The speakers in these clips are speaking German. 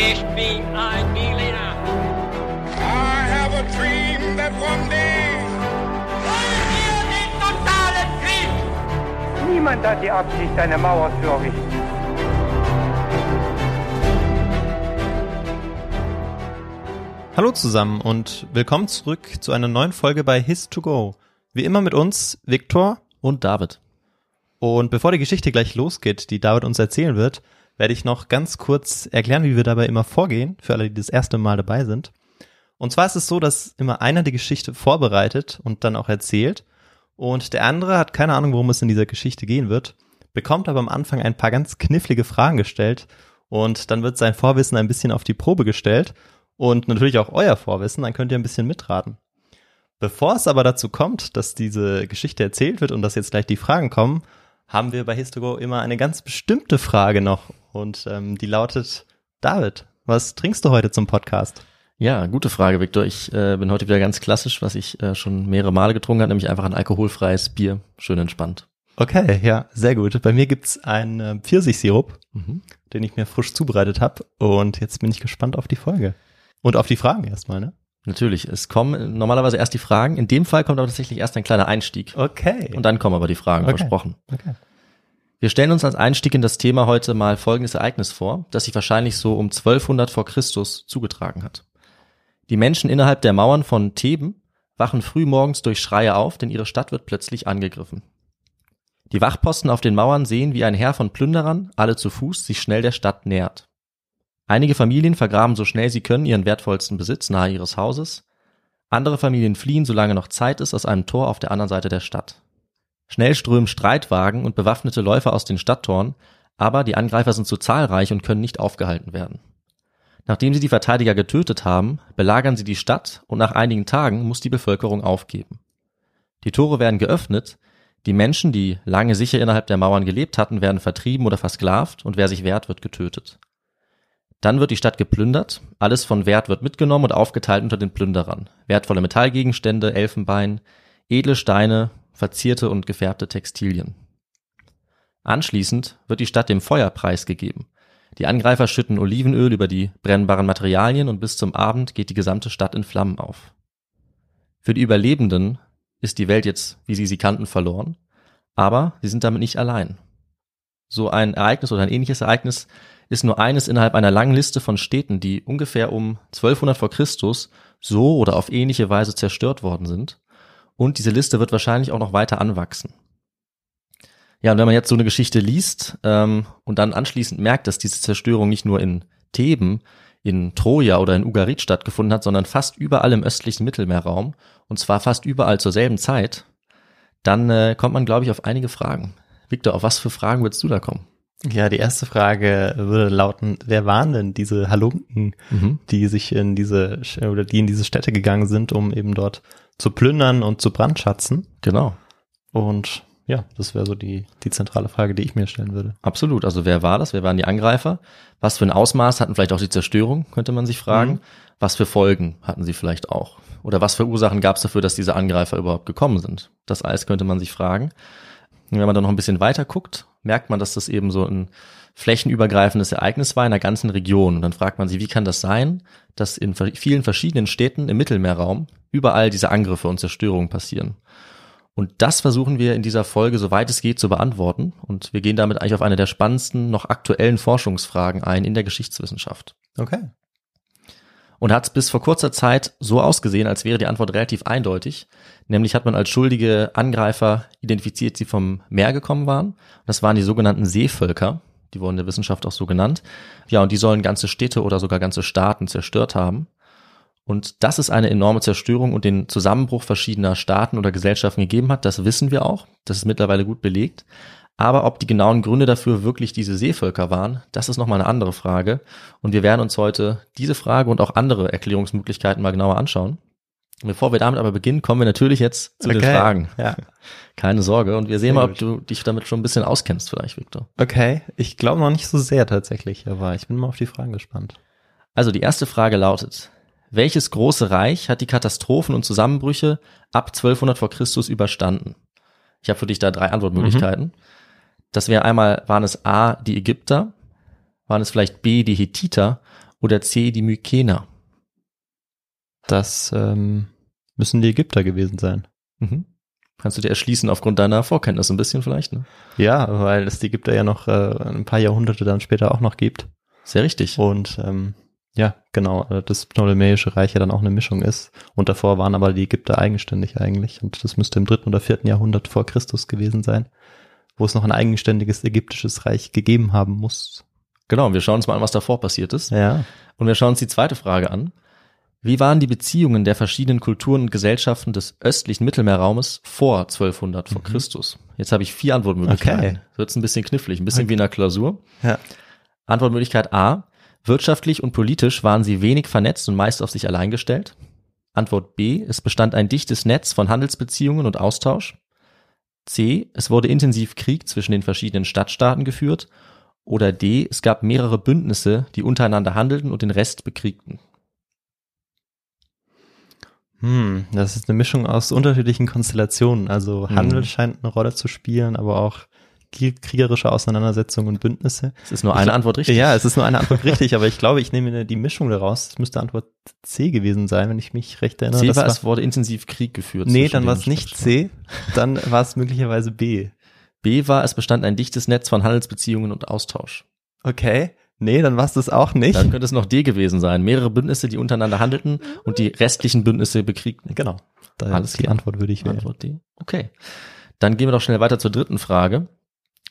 Ich bin ein Berliner. I have a dream that one day. Wollen wir den totalen Krieg? Niemand hat die Absicht, eine Mauer zu errichten. Hallo zusammen und willkommen zurück zu einer neuen Folge bei His2Go. Wie immer mit uns Viktor und David. Und bevor die Geschichte gleich losgeht, die David uns erzählen wird, werde ich noch ganz kurz erklären, wie wir dabei immer vorgehen, für alle, die das erste Mal dabei sind. Und zwar ist es so, dass immer einer die Geschichte vorbereitet und dann auch erzählt und der andere hat keine Ahnung, worum es in dieser Geschichte gehen wird, bekommt aber am Anfang ein paar ganz knifflige Fragen gestellt und dann wird sein Vorwissen ein bisschen auf die Probe gestellt und natürlich auch euer Vorwissen, dann könnt ihr ein bisschen mitraten. Bevor es aber dazu kommt, dass diese Geschichte erzählt wird und dass jetzt gleich die Fragen kommen, haben wir bei Histogo immer eine ganz bestimmte Frage noch und ähm, die lautet, David, was trinkst du heute zum Podcast? Ja, gute Frage, Viktor. Ich äh, bin heute wieder ganz klassisch, was ich äh, schon mehrere Male getrunken habe, nämlich einfach ein alkoholfreies Bier. Schön entspannt. Okay, ja, sehr gut. Bei mir gibt's einen äh, Pfirsichsirup, mhm. den ich mir frisch zubereitet habe und jetzt bin ich gespannt auf die Folge. Und auf die Fragen erstmal, ne? Natürlich, es kommen normalerweise erst die Fragen. In dem Fall kommt aber tatsächlich erst ein kleiner Einstieg. Okay. Und dann kommen aber die Fragen, okay. versprochen. Okay. Wir stellen uns als Einstieg in das Thema heute mal folgendes Ereignis vor, das sich wahrscheinlich so um 1200 vor Christus zugetragen hat. Die Menschen innerhalb der Mauern von Theben wachen früh morgens durch Schreie auf, denn ihre Stadt wird plötzlich angegriffen. Die Wachposten auf den Mauern sehen, wie ein Heer von Plünderern, alle zu Fuß, sich schnell der Stadt nähert. Einige Familien vergraben so schnell sie können ihren wertvollsten Besitz nahe ihres Hauses. Andere Familien fliehen, solange noch Zeit ist, aus einem Tor auf der anderen Seite der Stadt. Schnell strömen Streitwagen und bewaffnete Läufer aus den Stadttoren, aber die Angreifer sind zu zahlreich und können nicht aufgehalten werden. Nachdem sie die Verteidiger getötet haben, belagern sie die Stadt und nach einigen Tagen muss die Bevölkerung aufgeben. Die Tore werden geöffnet, die Menschen, die lange sicher innerhalb der Mauern gelebt hatten, werden vertrieben oder versklavt und wer sich wehrt, wird getötet. Dann wird die Stadt geplündert, alles von Wert wird mitgenommen und aufgeteilt unter den Plünderern. Wertvolle Metallgegenstände, Elfenbein, edle Steine, verzierte und gefärbte Textilien. Anschließend wird die Stadt dem Feuer preisgegeben. Die Angreifer schütten Olivenöl über die brennbaren Materialien und bis zum Abend geht die gesamte Stadt in Flammen auf. Für die Überlebenden ist die Welt jetzt, wie sie sie kannten, verloren, aber sie sind damit nicht allein. So ein Ereignis oder ein ähnliches Ereignis ist nur eines innerhalb einer langen Liste von Städten, die ungefähr um 1200 vor Christus so oder auf ähnliche Weise zerstört worden sind. Und diese Liste wird wahrscheinlich auch noch weiter anwachsen. Ja, und wenn man jetzt so eine Geschichte liest ähm, und dann anschließend merkt, dass diese Zerstörung nicht nur in Theben, in Troja oder in Ugarit stattgefunden hat, sondern fast überall im östlichen Mittelmeerraum und zwar fast überall zur selben Zeit, dann äh, kommt man, glaube ich, auf einige Fragen. Victor, auf was für Fragen würdest du da kommen? Ja, die erste Frage würde lauten, wer waren denn diese Halunken, mhm. die sich in diese oder die in diese Städte gegangen sind, um eben dort zu plündern und zu brandschatzen? Genau. Und ja, das wäre so die, die zentrale Frage, die ich mir stellen würde. Absolut. Also wer war das? Wer waren die Angreifer? Was für ein Ausmaß hatten vielleicht auch die Zerstörung, könnte man sich fragen. Mhm. Was für Folgen hatten sie vielleicht auch? Oder was für Ursachen gab es dafür, dass diese Angreifer überhaupt gekommen sind? Das alles könnte man sich fragen. Und wenn man dann noch ein bisschen weiter guckt, merkt man, dass das eben so ein flächenübergreifendes Ereignis war in der ganzen Region. Und dann fragt man sich, wie kann das sein, dass in vielen verschiedenen Städten im Mittelmeerraum überall diese Angriffe und Zerstörungen passieren? Und das versuchen wir in dieser Folge, soweit es geht, zu beantworten. Und wir gehen damit eigentlich auf eine der spannendsten, noch aktuellen Forschungsfragen ein in der Geschichtswissenschaft. Okay. Und hat es bis vor kurzer Zeit so ausgesehen, als wäre die Antwort relativ eindeutig. Nämlich hat man als schuldige Angreifer identifiziert, die vom Meer gekommen waren. Das waren die sogenannten Seevölker. Die wurden in der Wissenschaft auch so genannt. Ja, und die sollen ganze Städte oder sogar ganze Staaten zerstört haben. Und dass es eine enorme Zerstörung und den Zusammenbruch verschiedener Staaten oder Gesellschaften gegeben hat, das wissen wir auch. Das ist mittlerweile gut belegt. Aber ob die genauen Gründe dafür wirklich diese Seevölker waren, das ist nochmal eine andere Frage. Und wir werden uns heute diese Frage und auch andere Erklärungsmöglichkeiten mal genauer anschauen. Bevor wir damit aber beginnen, kommen wir natürlich jetzt zu okay. den Fragen. Ja. Keine Sorge. Und wir sehen mal, ob du dich damit schon ein bisschen auskennst vielleicht, Victor. Okay. Ich glaube noch nicht so sehr tatsächlich, aber ich bin mal auf die Fragen gespannt. Also die erste Frage lautet, welches große Reich hat die Katastrophen und Zusammenbrüche ab 1200 vor Christus überstanden? Ich habe für dich da drei Antwortmöglichkeiten. Mhm. Das wäre einmal, waren es A, die Ägypter, waren es vielleicht B, die Hethiter Oder C, die Mykener? Das ähm, müssen die Ägypter gewesen sein. Mhm. Kannst du dir erschließen aufgrund deiner Vorkenntnis ein bisschen vielleicht? Ne? Ja, weil es die Ägypter ja noch äh, ein paar Jahrhunderte dann später auch noch gibt. Sehr richtig. Und ähm, ja, genau, äh, das Ptolemäische Reich ja dann auch eine Mischung ist. Und davor waren aber die Ägypter eigenständig eigentlich. Und das müsste im dritten oder vierten Jahrhundert vor Christus gewesen sein, wo es noch ein eigenständiges ägyptisches Reich gegeben haben muss. Genau, wir schauen uns mal an, was davor passiert ist. Ja. Und wir schauen uns die zweite Frage an. Wie waren die Beziehungen der verschiedenen Kulturen und Gesellschaften des östlichen Mittelmeerraumes vor 1200 vor Christus? Jetzt habe ich vier Antwortmöglichkeiten. Okay. Wird's ein bisschen knifflig, ein bisschen wie in einer Klausur. Ja. Antwortmöglichkeit A. Wirtschaftlich und politisch waren sie wenig vernetzt und meist auf sich allein gestellt. Antwort B. Es bestand ein dichtes Netz von Handelsbeziehungen und Austausch. C. Es wurde intensiv Krieg zwischen den verschiedenen Stadtstaaten geführt. Oder D. Es gab mehrere Bündnisse, die untereinander handelten und den Rest bekriegten. Hm, das ist eine Mischung aus unterschiedlichen Konstellationen. Also Hm. Handel scheint eine Rolle zu spielen, aber auch kriegerische Auseinandersetzungen und Bündnisse. Es ist nur Ich eine gla- Antwort richtig. Ja, es ist nur eine Antwort richtig, aber ich glaube, ich nehme die Mischung daraus. Es müsste Antwort C gewesen sein, wenn ich mich recht erinnere. C Das war, es wurde intensiv Krieg geführt. nee, dann war es nicht. C, dann war es möglicherweise B. B war, es bestand ein dichtes Netz von Handelsbeziehungen und Austausch. Okay. Nee, dann war es das auch nicht. Dann könnte es noch D gewesen sein. Mehrere Bündnisse, die untereinander handelten und die restlichen Bündnisse bekriegten. genau. Da Alles die klar. Antwort würde ich wählen. Antwort D. Okay. Dann gehen wir doch schnell weiter zur dritten Frage.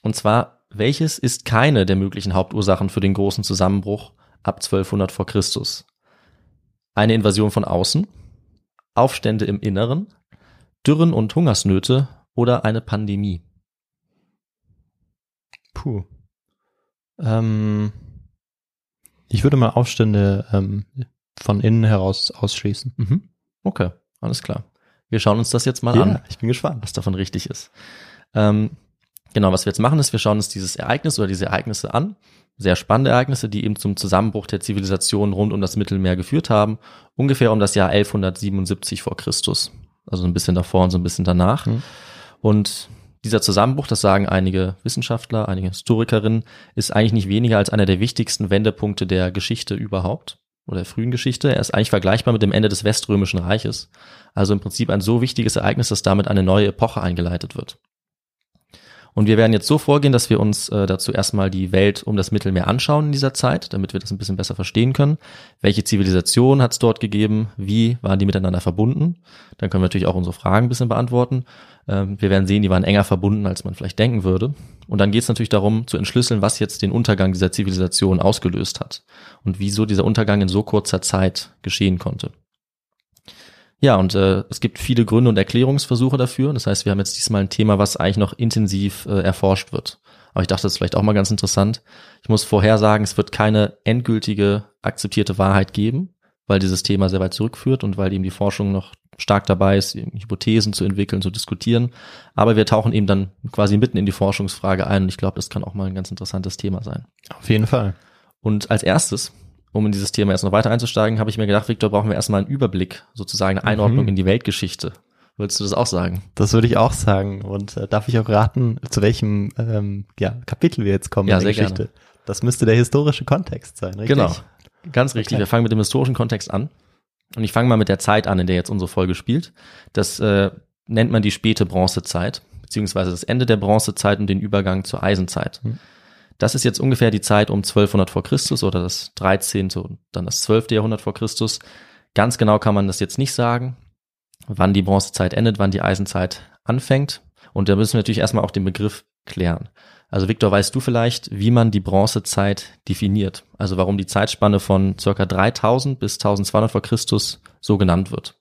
Und zwar, welches ist keine der möglichen Hauptursachen für den großen Zusammenbruch ab 1200 vor Christus? Eine Invasion von außen, Aufstände im Inneren, Dürren und Hungersnöte oder eine Pandemie? Puh. Ähm, ich würde mal Aufstände ähm, von innen heraus ausschließen. Mhm. Okay, alles klar. Wir schauen uns das jetzt mal an. ich bin gespannt. was davon richtig ist. Ähm, genau, was wir jetzt machen, ist, wir schauen uns dieses Ereignis oder diese Ereignisse an. Sehr spannende Ereignisse, die eben zum Zusammenbruch der Zivilisation rund um das Mittelmeer geführt haben. Ungefähr um das Jahr 1177 vor Christus. Also ein bisschen davor und so ein bisschen danach. Mhm. Und dieser Zusammenbruch, das sagen einige Wissenschaftler, einige Historikerinnen, ist eigentlich nicht weniger als einer der wichtigsten Wendepunkte der Geschichte überhaupt oder der frühen Geschichte. Er ist eigentlich vergleichbar mit dem Ende des Weströmischen Reiches. Also im Prinzip ein so wichtiges Ereignis, dass damit eine neue Epoche eingeleitet wird. Und wir werden jetzt so vorgehen, dass wir uns äh, dazu erstmal die Welt um das Mittelmeer anschauen in dieser Zeit, damit wir das ein bisschen besser verstehen können. Welche Zivilisation hat es dort gegeben? Wie waren die miteinander verbunden? Dann können wir natürlich auch unsere Fragen ein bisschen beantworten. Ähm, wir werden sehen, die waren enger verbunden, als man vielleicht denken würde. Und dann geht es natürlich darum, zu entschlüsseln, was jetzt den Untergang dieser Zivilisation ausgelöst hat und wieso dieser Untergang in so kurzer Zeit geschehen konnte. Ja, und äh, es gibt viele Gründe und Erklärungsversuche dafür. Das heißt, wir haben jetzt diesmal ein Thema, was eigentlich noch intensiv äh, erforscht wird. Aber ich dachte, das ist vielleicht auch mal ganz interessant. Ich muss vorher sagen, es wird keine endgültige akzeptierte Wahrheit geben, weil dieses Thema sehr weit zurückführt und weil eben die Forschung noch stark dabei ist, Hypothesen zu entwickeln, zu diskutieren. Aber wir tauchen eben dann quasi mitten in die Forschungsfrage ein und ich glaube, das kann auch mal ein ganz interessantes Thema sein. Auf jeden Fall. Und als erstes, um in dieses Thema erst noch weiter einzusteigen, habe ich mir gedacht, Victor, brauchen wir erstmal einen Überblick, sozusagen eine Einordnung Mhm. in die Weltgeschichte. Würdest du das auch sagen? Das würde ich auch sagen. Und äh, darf ich auch raten, zu welchem ähm, ja, Kapitel wir jetzt kommen Ja, in der Geschichte? Das müsste der historische Kontext sein, richtig? Genau. Ganz richtig. Okay. Wir fangen mit dem historischen Kontext an. Und ich fange mal mit der Zeit an, in der jetzt unsere Folge spielt. Das äh, nennt man die späte Bronzezeit, beziehungsweise das Ende der Bronzezeit und den Übergang zur Eisenzeit. Hm. Das ist jetzt ungefähr die Zeit um 1200 vor Christus oder das 13. und dann das 12. Jahrhundert vor Christus. Ganz genau kann man das jetzt nicht sagen, wann die Bronzezeit endet, wann die Eisenzeit anfängt. Und da müssen wir natürlich erstmal auch den Begriff klären. Also Victor, weißt du vielleicht, wie man die Bronzezeit definiert? Also warum die Zeitspanne von circa 3000 bis 1200 vor Christus so genannt wird?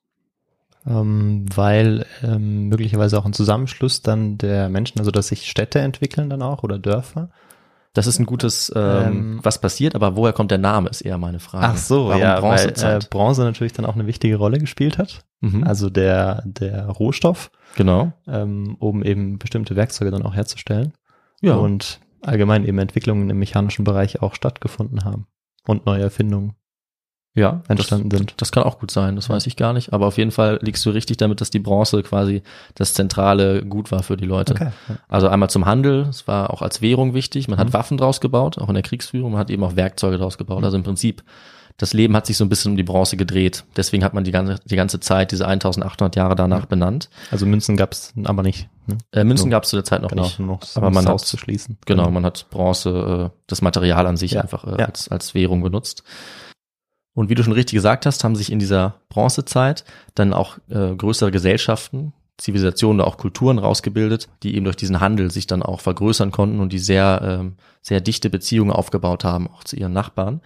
Ähm, weil ähm, möglicherweise auch ein Zusammenschluss dann der Menschen, also dass sich Städte entwickeln dann auch oder Dörfer. Das ist ein gutes, ähm, Ähm, was passiert, aber woher kommt der Name, ist eher meine Frage. Ach so, warum ja, weil äh, Bronzezeit? Bronze natürlich dann auch eine wichtige Rolle gespielt hat. mhm. Also der, der Rohstoff, genau. ähm, um eben bestimmte Werkzeuge dann auch herzustellen. Ja. Und allgemein eben Entwicklungen im mechanischen Bereich auch stattgefunden haben. Und neue Erfindungen ja, entstanden das, sind. Das kann auch gut sein, das weiß ich gar nicht. Aber auf jeden Fall liegst du richtig damit, dass die Bronze quasi das zentrale Gut war für die Leute. Okay. Also einmal zum Handel, es war auch als Währung wichtig. Man hat Mhm. Waffen draus gebaut, auch in der Kriegsführung. Man hat eben auch Werkzeuge draus gebaut. Mhm. Also im Prinzip das Leben hat sich so ein bisschen um die Bronze gedreht. Deswegen hat man die ganze, die ganze Zeit diese 1800 Jahre danach benannt. Also Münzen gab's aber nicht. Ne? Äh, Münzen Nur- gab es zu der Zeit noch genau, nicht. noch aber man hat, auszuschließen. genau, man hat Bronze, äh, das Material an sich Ja, einfach äh, ja. als, als Währung benutzt. Und wie du schon richtig gesagt hast, haben sich in dieser Bronzezeit dann auch äh, größere Gesellschaften, Zivilisationen oder auch Kulturen rausgebildet, die eben durch diesen Handel sich dann auch vergrößern konnten und die sehr, ähm, sehr dichte Beziehungen aufgebaut haben, auch zu ihren Nachbarn.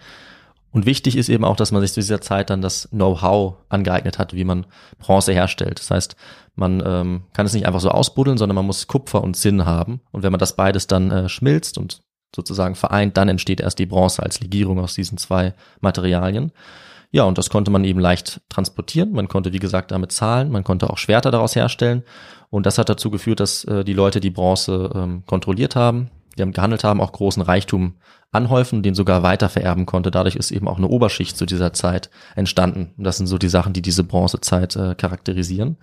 Und wichtig ist eben auch, dass man sich zu dieser Zeit dann das Know-how angeeignet hat, wie man Bronze herstellt. Das heißt, man ähm, kann es nicht einfach so ausbuddeln, sondern man muss Kupfer und Zinn haben. Und wenn man das beides dann äh, schmilzt und sozusagen vereint, dann entsteht erst die Bronze als Legierung aus diesen zwei Materialien. Ja, und das konnte man eben leicht transportieren. Man konnte, wie gesagt, damit zahlen. Man konnte auch Schwerter daraus herstellen. Und das hat dazu geführt, dass äh, die Leute die Bronze ähm, kontrolliert haben, die haben gehandelt haben, auch großen Reichtum anhäufen, den sogar weiter vererben konnte. Dadurch ist eben auch eine Oberschicht zu dieser Zeit entstanden. Und das sind so die Sachen, die diese Bronzezeit äh, charakterisieren.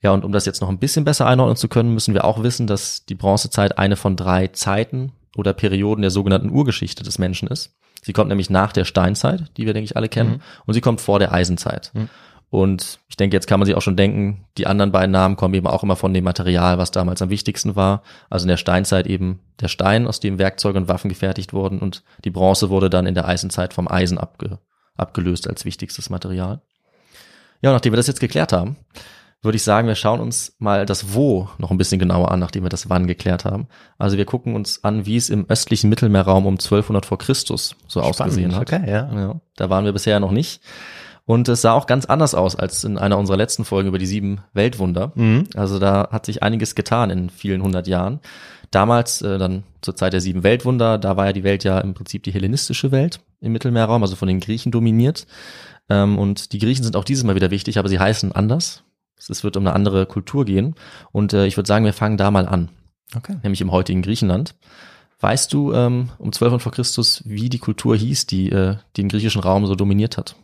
Ja, und um das jetzt noch ein bisschen besser einordnen zu können, müssen wir auch wissen, dass die Bronzezeit eine von drei Zeiten oder Perioden der sogenannten Urgeschichte des Menschen ist. Sie kommt nämlich nach der Steinzeit, die wir, denke ich, alle kennen, und sie kommt vor der Eisenzeit. Mhm. Und ich denke, jetzt kann man sich auch schon denken, die anderen beiden Namen kommen eben auch immer von dem Material, was damals am wichtigsten war. Also in der Steinzeit eben der Stein, aus dem Werkzeuge und Waffen gefertigt wurden und die Bronze wurde dann in der Eisenzeit vom Eisen abge, abgelöst als wichtigstes Material. Ja, nachdem wir das jetzt geklärt haben, würde ich sagen, wir schauen uns mal das Wo noch ein bisschen genauer an, nachdem wir das Wann geklärt haben. Also wir gucken uns an, wie es im östlichen Mittelmeerraum um 1200 vor Christus so ausgesehen hat. Okay, ja. Ja, da waren wir bisher noch nicht. Und es sah auch ganz anders aus als in einer unserer letzten Folgen über die sieben Weltwunder. Mhm. Also da hat sich einiges getan in vielen hundert Jahren. Damals, äh, dann zur Zeit der sieben Weltwunder, da war ja die Welt ja im Prinzip die hellenistische Welt im Mittelmeerraum, also von den Griechen dominiert. Ähm, und die Griechen sind auch dieses Mal wieder wichtig, aber sie heißen anders. Es wird um eine andere Kultur gehen. Und äh, ich würde sagen, wir fangen da mal an, Okay. nämlich im heutigen Griechenland. Weißt du ähm, um 1200 vor Christus, wie die Kultur hieß, die äh, den griechischen Raum so dominiert hat?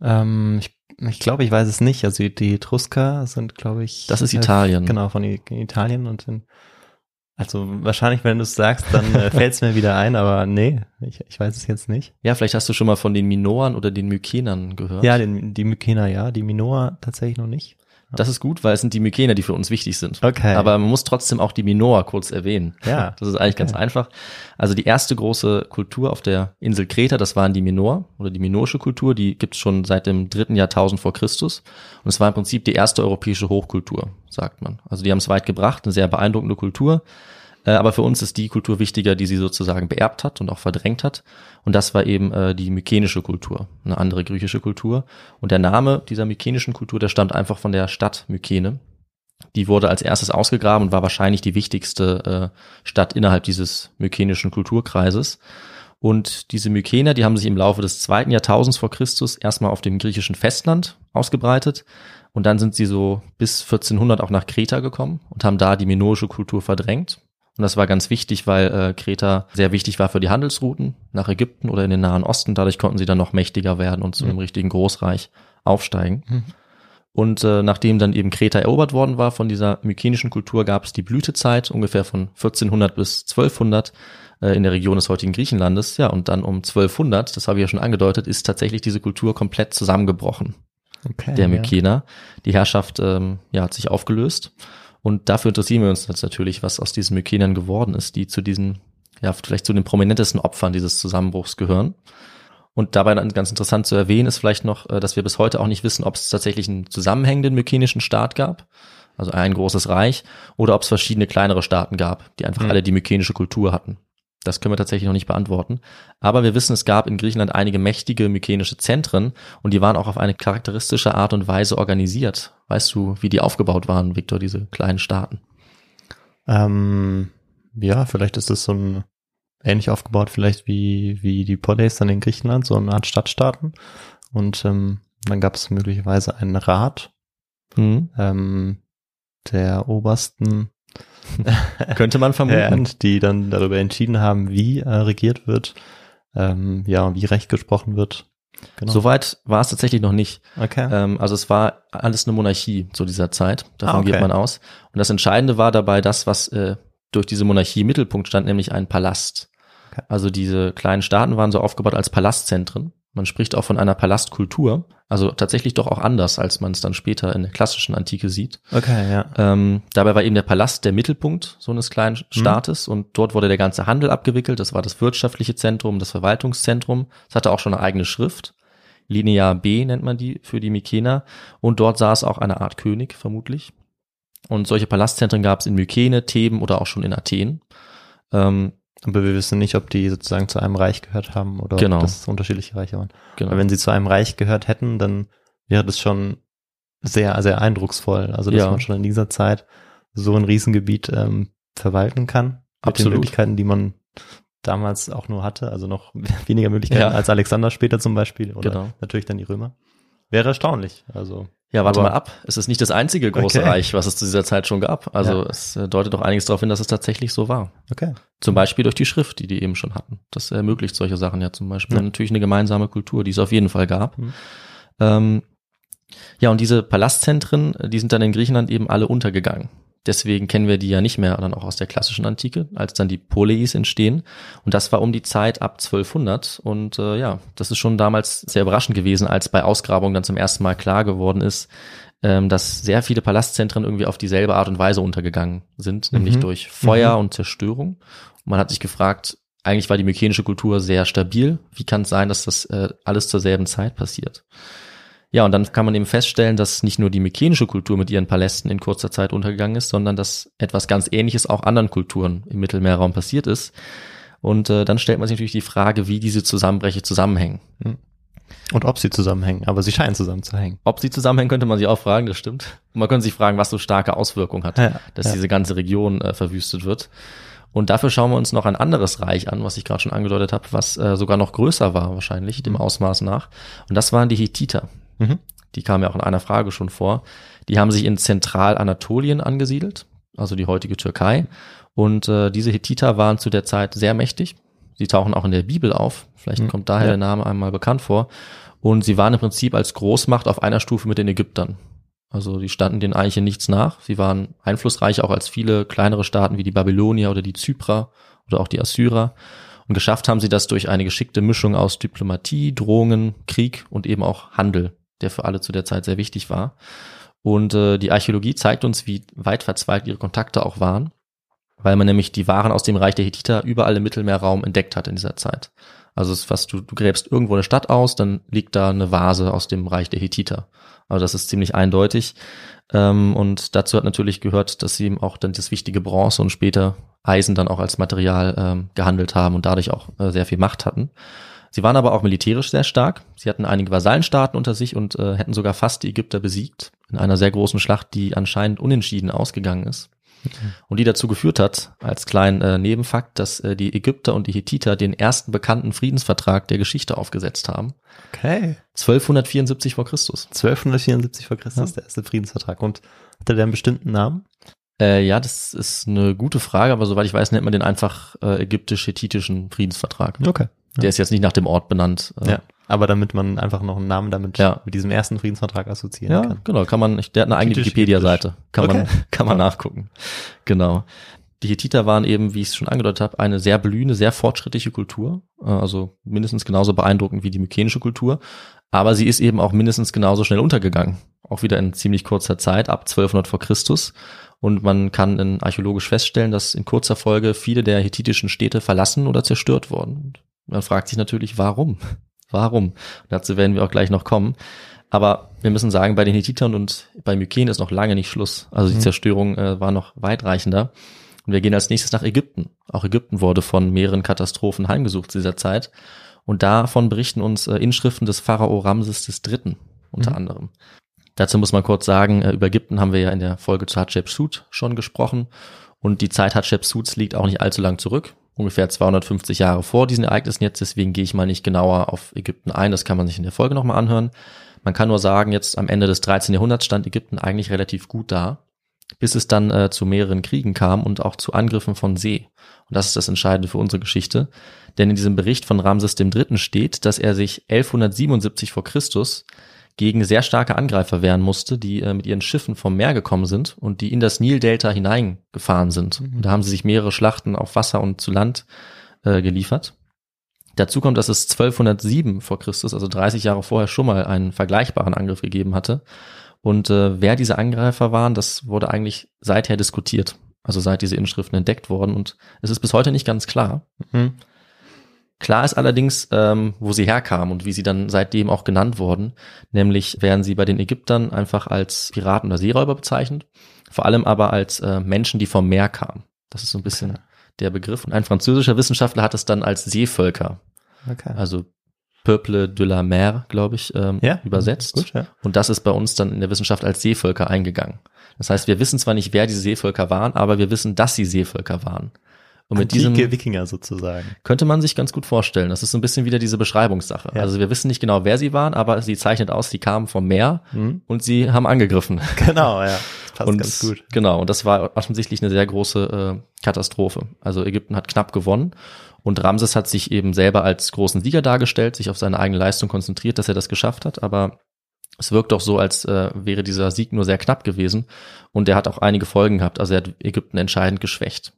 Ähm, ich ich glaube, ich weiß es nicht. Also die, Etrusker sind, glaube ich. Das ist äh, Italien. Genau, von Italien und in, also wahrscheinlich, wenn du es sagst, dann äh, fällt es mir wieder ein, aber nee, ich, ich weiß es jetzt nicht. Ja, vielleicht hast du schon mal von den Minoern oder den Mykenern gehört. Ja, den, die Mykener ja, die Minoa tatsächlich noch nicht. Das ist gut, weil es sind die Mykener, die für uns wichtig sind. Okay. Aber man muss trotzdem auch die Minoa kurz erwähnen. Ja. Das ist eigentlich ganz Okay. einfach. Also die erste große Kultur auf der Insel Kreta, das waren die Minoer oder die minoische Kultur, die gibt's schon seit dem dritten Jahrtausend vor Christus. Und es war im Prinzip die erste europäische Hochkultur, sagt man. Also die haben es weit gebracht, eine sehr beeindruckende Kultur. Äh, Aber für uns ist die Kultur wichtiger, die sie sozusagen beerbt hat und auch verdrängt hat. Und das war eben äh, die mykenische Kultur, eine andere griechische Kultur. Und der Name dieser mykenischen Kultur, der stammt einfach von der Stadt Mykene. Die wurde als erstes ausgegraben und war wahrscheinlich die wichtigste äh, Stadt innerhalb dieses mykenischen Kulturkreises. Und diese Mykener, die haben sich im Laufe des zweiten Jahrtausends vor Christus erstmal auf dem griechischen Festland ausgebreitet. Und dann sind sie so bis 1400 auch nach Kreta gekommen und haben da die minoische Kultur verdrängt. Und das war ganz wichtig, weil äh, Kreta sehr wichtig war für die Handelsrouten nach Ägypten oder in den Nahen Osten. Dadurch konnten sie dann noch mächtiger werden und zu einem richtigen Großreich aufsteigen. Mhm. Und äh, nachdem dann eben Kreta erobert worden war von dieser mykenischen Kultur, gab es die Blütezeit ungefähr von 1400 bis 1200 äh, in der Region des heutigen Griechenlandes. Ja, und dann um 1200, das habe ich ja schon angedeutet, ist tatsächlich diese Kultur komplett zusammengebrochen Okay. der ja. Mykener. Die Herrschaft ähm, ja, hat sich aufgelöst. Und dafür interessieren wir uns jetzt natürlich, was aus diesen Mykenern geworden ist, die zu diesen, ja, vielleicht zu den prominentesten Opfern dieses Zusammenbruchs gehören. Und dabei dann ganz interessant zu erwähnen ist vielleicht noch, äh, dass wir bis heute auch nicht wissen, ob es tatsächlich einen zusammenhängenden mykenischen Staat gab, also ein großes Reich, oder ob es verschiedene kleinere Staaten gab, die einfach Mhm. alle die mykenische Kultur hatten. Das können wir tatsächlich noch nicht beantworten. Aber wir wissen, es gab in Griechenland einige mächtige mykenische Zentren und die waren auch auf eine charakteristische Art und Weise organisiert. Weißt du, wie die aufgebaut waren, Viktor, diese kleinen Staaten? Ähm, ja, vielleicht ist es so ein ähnlich aufgebaut, vielleicht wie, wie die Polis dann in Griechenland, so eine Art Stadtstaaten. Und ähm, dann gab es möglicherweise einen Rat Mhm. ähm, der obersten Könnte man vermuten. Herren, die dann darüber entschieden haben, wie äh, regiert wird, ähm, ja, wie Recht gesprochen wird. Genau. Soweit war es tatsächlich noch nicht. okay. Ähm, also es war alles eine Monarchie zu dieser Zeit. Davon Ah, okay. geht man aus. Und das Entscheidende war dabei das, was äh, durch diese Monarchie im Mittelpunkt stand, nämlich ein Palast. Okay. Also diese kleinen Staaten waren so aufgebaut als Palastzentren. Man spricht auch von einer Palastkultur, also tatsächlich doch auch anders, als man es dann später in der klassischen Antike sieht. Okay, ja. Ähm, dabei war eben der Palast der Mittelpunkt so eines kleinen Staates und dort wurde der ganze Handel abgewickelt. Das war das wirtschaftliche Zentrum, das Verwaltungszentrum. Es hatte auch schon eine eigene Schrift. Linear B nennt man die für die Mykener. Und dort saß auch eine Art König, vermutlich. Und solche Palastzentren gab es in Mykene, Theben oder auch schon in Athen. Ähm, Aber wir wissen nicht, ob die sozusagen zu einem Reich gehört haben oder Genau. ob das unterschiedliche Reiche waren. genau. Weil wenn sie zu einem Reich gehört hätten, dann wäre das schon sehr, sehr eindrucksvoll. Also, dass Ja. man schon in dieser Zeit so ein Riesengebiet ähm, verwalten kann. Mit Absolut. den Möglichkeiten, die man damals auch nur hatte. Also noch weniger Möglichkeiten Ja. als Alexander später zum Beispiel. Oder Genau. natürlich dann die Römer. Wäre erstaunlich. Also, Ja, warte Aber- mal ab. Es ist nicht das einzige große Okay. Reich, was es zu dieser Zeit schon gab. Also Ja. es äh, deutet doch einiges darauf hin, dass es tatsächlich so war. okay. Zum Beispiel durch die Schrift, die die eben schon hatten. Das ermöglicht solche Sachen ja zum Beispiel. Ja. Natürlich eine gemeinsame Kultur, die es auf jeden Fall gab. Mhm. Ähm, ja, und diese Palastzentren, die sind dann in Griechenland eben alle untergegangen. Deswegen kennen wir die ja nicht mehr dann auch aus der klassischen Antike, als dann die Poleis entstehen. Und das war um die Zeit ab 1200. Und äh, ja, das ist schon damals sehr überraschend gewesen, als bei Ausgrabungen dann zum ersten Mal klar geworden ist, ähm, dass sehr viele Palastzentren irgendwie auf dieselbe Art und Weise untergegangen sind, nämlich Mhm. durch Feuer und Zerstörung. Und man hat sich gefragt, eigentlich war die mykenische Kultur sehr stabil. Wie kann es sein, dass das äh, alles zur selben Zeit passiert? Ja, und dann kann man eben feststellen, dass nicht nur die mykenische Kultur mit ihren Palästen in kurzer Zeit untergegangen ist, sondern dass etwas ganz Ähnliches auch anderen Kulturen im Mittelmeerraum passiert ist. Und äh, dann stellt man sich natürlich die Frage, wie diese Zusammenbrüche zusammenhängen. Und ob sie zusammenhängen. Aber sie scheinen zusammenzuhängen. Ob sie zusammenhängen, könnte man sich auch fragen, das stimmt. Und man könnte sich fragen, was so starke Auswirkungen hat, Ja, dass ja. diese ganze Region äh, verwüstet wird. Und dafür schauen wir uns noch ein anderes Reich an, was ich gerade schon angedeutet habe, was äh, sogar noch größer war wahrscheinlich, dem Ausmaß nach. Und das waren die Hethiter. Mhm. Die kamen ja auch in einer Frage schon vor. Die haben sich in Zentralanatolien angesiedelt, also die heutige Türkei. Und äh, diese Hethiter waren zu der Zeit sehr mächtig. Sie tauchen auch in der Bibel auf. Vielleicht Mhm. kommt daher Ja. der Name einmal bekannt vor. Und sie waren im Prinzip als Großmacht auf einer Stufe mit den Ägyptern. Also die standen denen eigentlich in nichts nach. Sie waren einflussreich auch als viele kleinere Staaten wie die Babylonier oder die Zyprer oder auch die Assyrer. Und geschafft haben sie das durch eine geschickte Mischung aus Diplomatie, Drohungen, Krieg und eben auch Handel, der für alle zu der Zeit sehr wichtig war. Und äh, die Archäologie zeigt uns, wie weit verzweigt ihre Kontakte auch waren, weil man nämlich die Waren aus dem Reich der Hethiter überall im Mittelmeerraum entdeckt hat in dieser Zeit. Also es fast, du, du gräbst irgendwo eine Stadt aus, dann liegt da eine Vase aus dem Reich der Hethiter. Also das ist ziemlich eindeutig. Ähm, und dazu hat natürlich gehört, dass sie eben auch dann das wichtige Bronze und später Eisen dann auch als Material ähm, gehandelt haben und dadurch auch äh, sehr viel Macht hatten. Sie waren aber auch militärisch sehr stark. Sie hatten einige Vasallenstaaten unter sich und äh, hätten sogar fast die Ägypter besiegt in einer sehr großen Schlacht, die anscheinend unentschieden ausgegangen ist. Und die dazu geführt hat, als kleinen äh, Nebenfakt, dass äh, die Ägypter und die Hethiter den ersten bekannten Friedensvertrag der Geschichte aufgesetzt haben. Okay. 1274 vor Christus. 1274 vor Christus, der erste Friedensvertrag. Und hatte der einen bestimmten Namen? Äh, ja, das ist eine gute Frage, aber soweit ich weiß, nennt man den einfach äh, ägyptisch-hethitischen Friedensvertrag. Okay. Der ist jetzt nicht nach dem Ort benannt. Äh, Ja. Aber damit man einfach noch einen Namen damit Ja. mit diesem ersten Friedensvertrag assoziieren Ja, kann. genau, kann man, der hat eine eigene Wikipedia-Seite. Kann man, Okay. kann man nachgucken. Genau. Die Hethiter waren eben, wie ich es schon angedeutet habe, eine sehr blühende, sehr fortschrittliche Kultur. Äh, Also mindestens genauso beeindruckend wie die mykenische Kultur. Aber sie ist eben auch mindestens genauso schnell untergegangen. Auch wieder in ziemlich kurzer Zeit, ab 1200 vor Christus. Und man kann in archäologisch feststellen, dass in kurzer Folge viele der hethitischen Städte verlassen oder zerstört wurden. Und man fragt sich natürlich, warum? Warum? Dazu werden wir auch gleich noch kommen. Aber wir müssen sagen, bei den Hethitern und bei Mykene ist noch lange nicht Schluss. Also die Mhm. Zerstörung äh, war noch weitreichender. Und wir gehen als nächstes nach Ägypten. Auch Ägypten wurde von mehreren Katastrophen heimgesucht zu dieser Zeit. Und davon berichten uns äh, Inschriften des Pharao Ramses III. unter Mhm. anderem. Dazu muss man kurz sagen, äh, über Ägypten haben wir ja in der Folge zu Hatschepsut schon gesprochen. Und die Zeit Hatschepsuts liegt auch nicht allzu lang zurück. Ungefähr 250 Jahre vor diesen Ereignissen jetzt. Deswegen gehe ich mal nicht genauer auf Ägypten ein. Das kann man sich in der Folge nochmal anhören. Man kann nur sagen, jetzt am Ende des 13. Jahrhunderts stand Ägypten eigentlich relativ gut da, bis es dann äh, zu mehreren Kriegen kam und auch zu Angriffen von See. Und das ist das Entscheidende für unsere Geschichte. Denn in diesem Bericht von Ramses III. steht, dass er sich 1177 vor Christus gegen sehr starke Angreifer wehren musste, die äh, mit ihren Schiffen vom Meer gekommen sind und die in das Nildelta hineingefahren sind. Und da haben sie sich mehrere Schlachten auf Wasser und zu Land äh, geliefert. Dazu kommt, dass es 1207 vor Christus, also 30 Jahre vorher schon mal einen vergleichbaren Angriff gegeben hatte. Und äh, wer diese Angreifer waren, das wurde eigentlich seither diskutiert. Also seit diese Inschriften entdeckt wurden. Und es ist bis heute nicht ganz klar. Mhm. Klar ist allerdings, ähm, wo sie herkamen und wie sie dann seitdem auch genannt wurden. Nämlich werden sie bei den Ägyptern einfach als Piraten oder Seeräuber bezeichnet. Vor allem aber als äh, Menschen, die vom Meer kamen. Das ist so ein bisschen Okay. der Begriff. Und ein französischer Wissenschaftler hat es dann als Seevölker, Okay. also Peuple de la Mer, glaube ich, ähm, ja, übersetzt. Gut, ja. Und das ist bei uns dann in der Wissenschaft als Seevölker eingegangen. Das heißt, wir wissen zwar nicht, wer diese Seevölker waren, aber wir wissen, dass sie Seevölker waren. Und mit diesem Antike Wikinger sozusagen. könnte man sich ganz gut vorstellen. Das ist so ein bisschen wieder diese Beschreibungssache. Ja. Also wir wissen nicht genau, wer sie waren, aber sie zeichnet aus, sie kamen vom Meer Mhm. und sie haben angegriffen. Genau, ja. Das passt und ganz gut. genau, und das war offensichtlich eine sehr große äh, Katastrophe. Also Ägypten hat knapp gewonnen und Ramses hat sich eben selber als großen Sieger dargestellt, sich auf seine eigene Leistung konzentriert, dass er das geschafft hat, aber es wirkt doch so, als äh, wäre dieser Sieg nur sehr knapp gewesen und er hat auch einige Folgen gehabt. Also er hat Ägypten entscheidend geschwächt.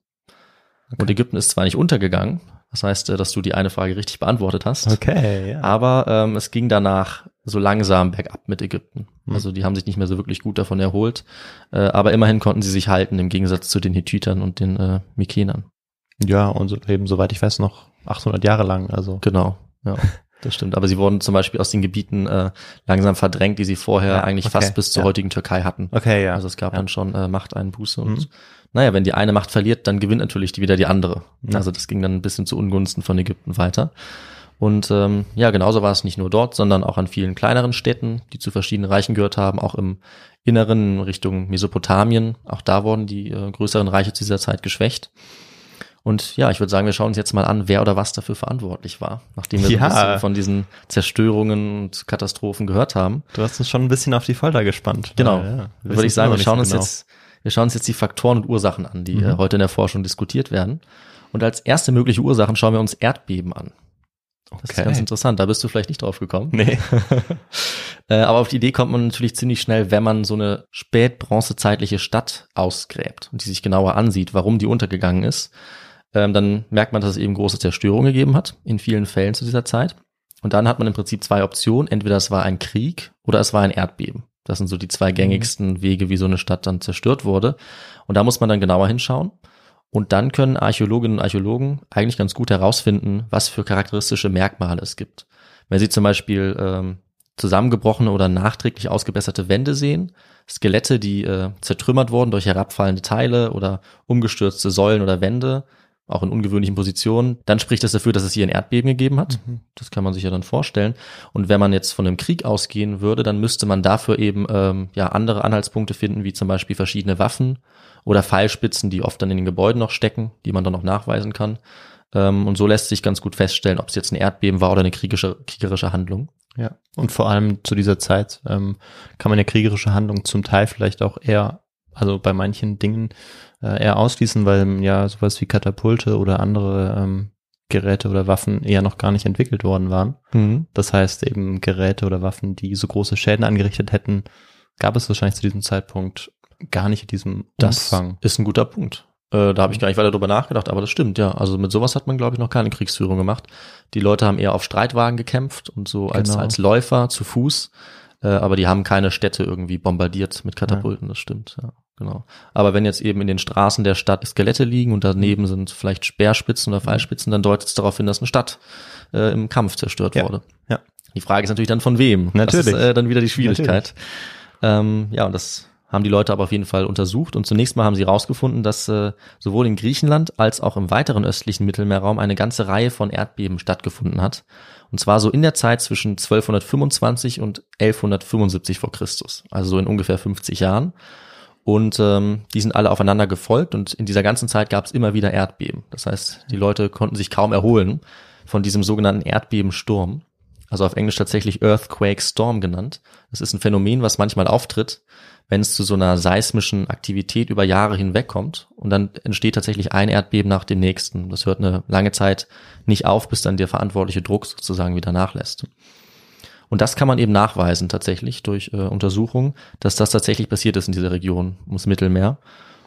Und Ägypten ist zwar nicht untergegangen, das heißt, äh, dass du die eine Frage richtig beantwortet hast, Okay, ja. aber ähm, es ging danach so langsam bergab mit Ägypten. Hm. Also die haben sich nicht mehr so wirklich gut davon erholt, äh, aber immerhin konnten sie sich halten im Gegensatz zu den Hittitern und den äh, Mykenern. Ja, und so leben, soweit ich weiß, noch 800 Jahre lang. Also Genau, ja. Das stimmt, aber sie wurden zum Beispiel aus den Gebieten äh, langsam verdrängt, die sie vorher Ja, eigentlich okay, fast bis zur ja. heutigen Türkei hatten. okay, ja. Also es gab ja. dann schon äh, Machteinbuße und Mhm. naja, wenn die eine Macht verliert, dann gewinnt natürlich die wieder die andere. Ja. Also das ging dann ein bisschen zu Ungunsten von Ägypten weiter. Und ähm, ja, genauso war es nicht nur dort, sondern auch an vielen kleineren Städten, die zu verschiedenen Reichen gehört haben, auch im Inneren Richtung Mesopotamien. Auch da wurden die äh, größeren Reiche zu dieser Zeit geschwächt. Und ja, ich würde sagen, wir schauen uns jetzt mal an, wer oder was dafür verantwortlich war, nachdem wir so Ja. ein bisschen von diesen Zerstörungen und Katastrophen gehört haben. Du hast uns schon ein bisschen auf die Folter gespannt. Genau. Ja, ja. Würde ich sagen, wir schauen so uns genau. jetzt, wir schauen uns jetzt die Faktoren und Ursachen an, die Mhm. äh, heute in der Forschung diskutiert werden. Und als erste mögliche Ursachen schauen wir uns Erdbeben an. Das ist Okay. ganz interessant. Da bist du vielleicht nicht drauf gekommen. Nee. Äh, aber auf die Idee kommt man natürlich ziemlich schnell, wenn man so eine spätbronzezeitliche Stadt ausgräbt und die sich genauer ansieht, warum die untergegangen ist. Ähm, dann merkt man, dass es eben große Zerstörung gegeben hat, in vielen Fällen zu dieser Zeit. Und dann hat man im Prinzip zwei Optionen. Entweder es war ein Krieg oder es war ein Erdbeben. Das sind so die zwei gängigsten Wege, wie so eine Stadt dann zerstört wurde. Und da muss man dann genauer hinschauen. Und dann können Archäologinnen und Archäologen eigentlich ganz gut herausfinden, was für charakteristische Merkmale es gibt. Wenn sie zum Beispiel ähm, zusammengebrochene oder nachträglich ausgebesserte Wände sehen, Skelette, die äh, zertrümmert wurden durch herabfallende Teile oder umgestürzte Säulen oder Wände, auch in ungewöhnlichen Positionen, dann spricht das dafür, dass es hier ein Erdbeben gegeben hat. Das kann man sich ja dann vorstellen. Und wenn man jetzt von einem Krieg ausgehen würde, dann müsste man dafür eben ähm, ja andere Anhaltspunkte finden, wie zum Beispiel verschiedene Waffen oder Pfeilspitzen, die oft dann in den Gebäuden noch stecken, die man dann noch nachweisen kann. Ähm, und so lässt sich ganz gut feststellen, ob es jetzt ein Erdbeben war oder eine kriegerische, kriegerische Handlung. Ja. Und vor allem zu dieser Zeit ähm, kann man ja kriegerische Handlung zum Teil vielleicht auch eher, also bei manchen Dingen äh, eher ausschließen, weil ja sowas wie Katapulte oder andere ähm, Geräte oder Waffen eher noch gar nicht entwickelt worden waren. Das heißt eben Geräte oder Waffen, die so große Schäden angerichtet hätten, gab es wahrscheinlich zu diesem Zeitpunkt gar nicht in diesem Das Umfang. ist ein guter Punkt. Äh, da habe ich gar nicht weiter drüber nachgedacht, aber das stimmt, ja. Also mit sowas hat man, glaube ich, noch keine Kriegsführung gemacht. Die Leute haben eher auf Streitwagen gekämpft und so als, Genau. als Läufer zu Fuß, äh, aber die haben keine Städte irgendwie bombardiert mit Katapulten, das stimmt, ja. Genau. Aber wenn jetzt eben in den Straßen der Stadt Skelette liegen und daneben sind vielleicht Speerspitzen oder Pfeilspitzen, dann deutet es darauf hin, dass eine Stadt äh, im Kampf zerstört Ja. wurde. Ja. Die Frage ist natürlich dann von wem. Natürlich. Das ist äh, dann wieder die Schwierigkeit. Ähm, ja, und das haben die Leute aber auf jeden Fall untersucht. Und zunächst mal haben sie herausgefunden, dass äh, sowohl in Griechenland als auch im weiteren östlichen Mittelmeerraum eine ganze Reihe von Erdbeben stattgefunden hat. Und zwar so in der Zeit zwischen 1225 und 1175 vor Christus. Also so in ungefähr 50 Jahren. Und ähm, die sind alle aufeinander gefolgt und in dieser ganzen Zeit gab es immer wieder Erdbeben. Das heißt, die Leute konnten sich kaum erholen von diesem sogenannten Erdbebensturm. Also auf Englisch tatsächlich Earthquake Storm genannt. Das ist ein Phänomen, was manchmal auftritt, wenn es zu so einer seismischen Aktivität über Jahre hinweg kommt und dann entsteht tatsächlich ein Erdbeben nach dem nächsten. Das hört eine lange Zeit nicht auf, bis dann der verantwortliche Druck sozusagen wieder nachlässt. Und das kann man eben nachweisen tatsächlich durch äh, Untersuchungen, dass das tatsächlich passiert ist in dieser Region ums Mittelmeer.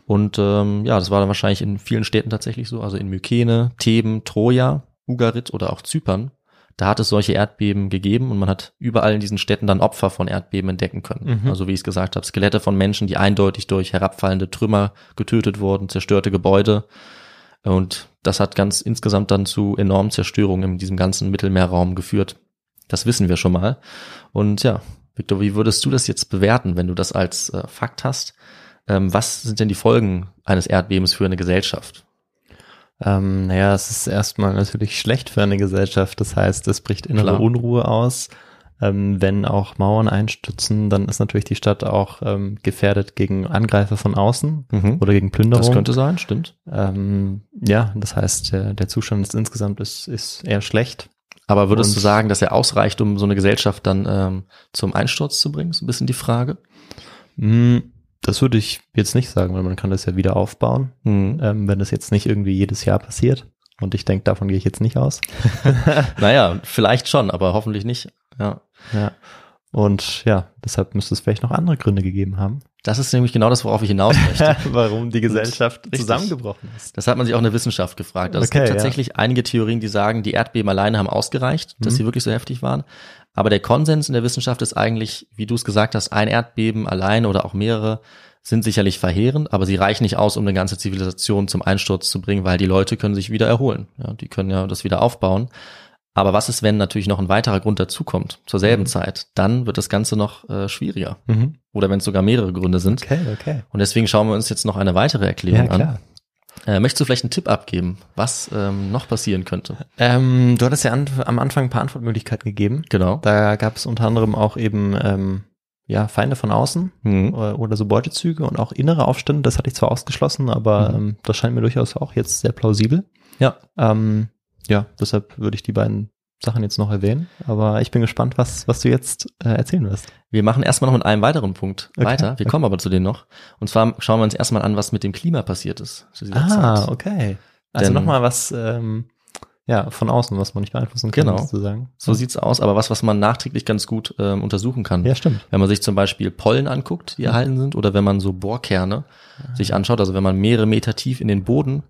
Und ähm, ja, das war dann wahrscheinlich in vielen Städten tatsächlich so, also in Mykene, Theben, Troja, Ugarit oder auch Zypern, da hat es solche Erdbeben gegeben und man hat überall in diesen Städten dann Opfer von Erdbeben entdecken können. Mhm. Also wie ich es gesagt habe, Skelette von Menschen, die eindeutig durch herabfallende Trümmer getötet wurden, zerstörte Gebäude. Und das hat ganz insgesamt dann zu enormen Zerstörungen in diesem ganzen Mittelmeerraum geführt. Das wissen wir schon mal. Und ja, Victor, wie würdest du das jetzt bewerten, wenn du das als äh, Fakt hast? Ähm, was sind denn die Folgen eines Erdbebens für eine Gesellschaft? Ähm, naja, es ist erstmal natürlich schlecht für eine Gesellschaft. Das heißt, es bricht innere Klar. Unruhe aus. Ähm, wenn auch Mauern einstützen, dann ist natürlich die Stadt auch ähm, gefährdet gegen Angreifer von außen Mhm. oder gegen Plünderung. Das könnte sein, stimmt. ähm, ja, das heißt, der, der Zustand ist insgesamt ist, ist eher schlecht. Aber würdest Und- du sagen, dass er ausreicht, um so eine Gesellschaft dann ähm, zum Einsturz zu bringen? So ein bisschen die Frage. Hm, das würde ich jetzt nicht sagen, weil man kann das ja wieder aufbauen, Mhm. ähm, wenn das jetzt nicht irgendwie jedes Jahr passiert. Und ich denke, davon gehe ich jetzt nicht aus. Naja, vielleicht schon, aber hoffentlich nicht. Ja. Ja. Und ja, deshalb müsste es vielleicht noch andere Gründe gegeben haben, Das ist nämlich genau das, worauf ich hinaus möchte. warum die Gesellschaft Richtig. zusammengebrochen ist. Das hat man sich auch in der Wissenschaft gefragt. Also Okay, es ja. gibt tatsächlich einige Theorien, die sagen, die Erdbeben alleine haben ausgereicht, dass Mhm. sie wirklich so heftig waren. Aber der Konsens in der Wissenschaft ist eigentlich, wie du es gesagt hast, ein Erdbeben alleine oder auch mehrere sind sicherlich verheerend, aber sie reichen nicht aus, um eine ganze Zivilisation zum Einsturz zu bringen, weil die Leute können sich wieder erholen. Ja, die können ja das wieder aufbauen. Aber was ist, wenn natürlich noch ein weiterer Grund dazukommt zur selben Mhm. Zeit? Dann wird das Ganze noch äh, schwieriger. Mhm. Oder wenn es sogar mehrere Gründe sind. Okay, okay. Und deswegen schauen wir uns jetzt noch eine weitere Erklärung Ja, an. Äh, möchtest du vielleicht einen Tipp abgeben, was ähm, noch passieren könnte? Ähm, du hattest ja an, am Anfang ein paar Antwortmöglichkeiten gegeben. Genau. Da gab es unter anderem auch eben ähm, ja, Feinde von außen Mhm. oder, oder so Beutezüge und auch innere Aufstände. Das hatte ich zwar ausgeschlossen, aber Mhm. ähm, das scheint mir durchaus auch jetzt sehr plausibel. Ja. Ähm, ja, deshalb würde ich die beiden Sachen jetzt noch erwähnen. Aber ich bin gespannt, was, was du jetzt äh, erzählen wirst. Wir machen erstmal noch mit einem weiteren Punkt Okay. weiter. Wir kommen aber zu denen noch. Und zwar schauen wir uns erstmal an, was mit dem Klima passiert ist. zu dieser Ah, Zeit. okay. Also nochmal was ähm, ja, von außen, was man nicht beeinflussen kann, Genau. sozusagen. So sieht's aus, aber was, was man nachträglich ganz gut ähm, untersuchen kann. Ja, stimmt. Wenn man sich zum Beispiel Pollen anguckt, die erhalten sind, oder wenn man so Bohrkerne sich anschaut, also wenn man mehrere Meter tief in den Boden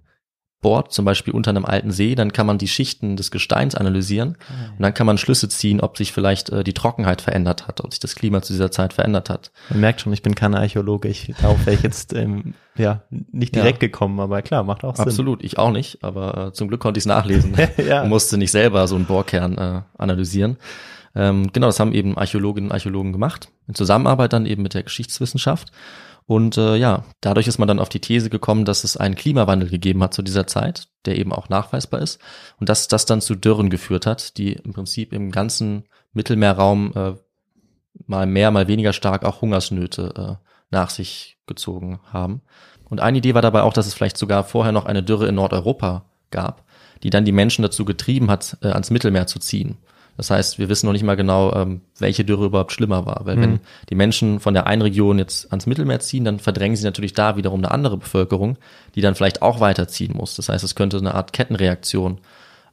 bohrt, zum Beispiel unter einem alten See, dann kann man die Schichten des Gesteins analysieren und dann kann man Schlüsse ziehen, ob sich vielleicht äh, die Trockenheit verändert hat, ob sich das Klima zu dieser Zeit verändert hat. Man merkt schon, ich bin kein Archäologe. Ich, darauf wäre ich jetzt ähm, ja, nicht Ja. direkt gekommen, aber klar, macht auch Sinn. Absolut, ich auch nicht, aber äh, zum Glück konnte ich es nachlesen Ja. und musste nicht selber so einen Bohrkern äh, analysieren. Ähm, genau, das haben eben Archäologinnen und Archäologen gemacht, in Zusammenarbeit dann eben mit der Geschichtswissenschaft. Und äh, ja, dadurch ist man dann auf die These gekommen, dass es einen Klimawandel gegeben hat zu dieser Zeit, der eben auch nachweisbar ist. Und dass das dann zu Dürren geführt hat, die im Prinzip im ganzen Mittelmeerraum äh, mal mehr, mal weniger stark auch Hungersnöte äh, nach sich gezogen haben. Und eine Idee war dabei auch, dass es vielleicht sogar vorher noch eine Dürre in Nordeuropa gab, die dann die Menschen dazu getrieben hat, äh, ans Mittelmeer zu ziehen. Das heißt, wir wissen noch nicht mal genau, ähm, welche Dürre überhaupt schlimmer war. Weil wenn die Menschen von der einen Region jetzt ans Mittelmeer ziehen, dann verdrängen sie natürlich da wiederum eine andere Bevölkerung, die dann vielleicht auch weiterziehen muss. Das heißt, es könnte eine Art Kettenreaktion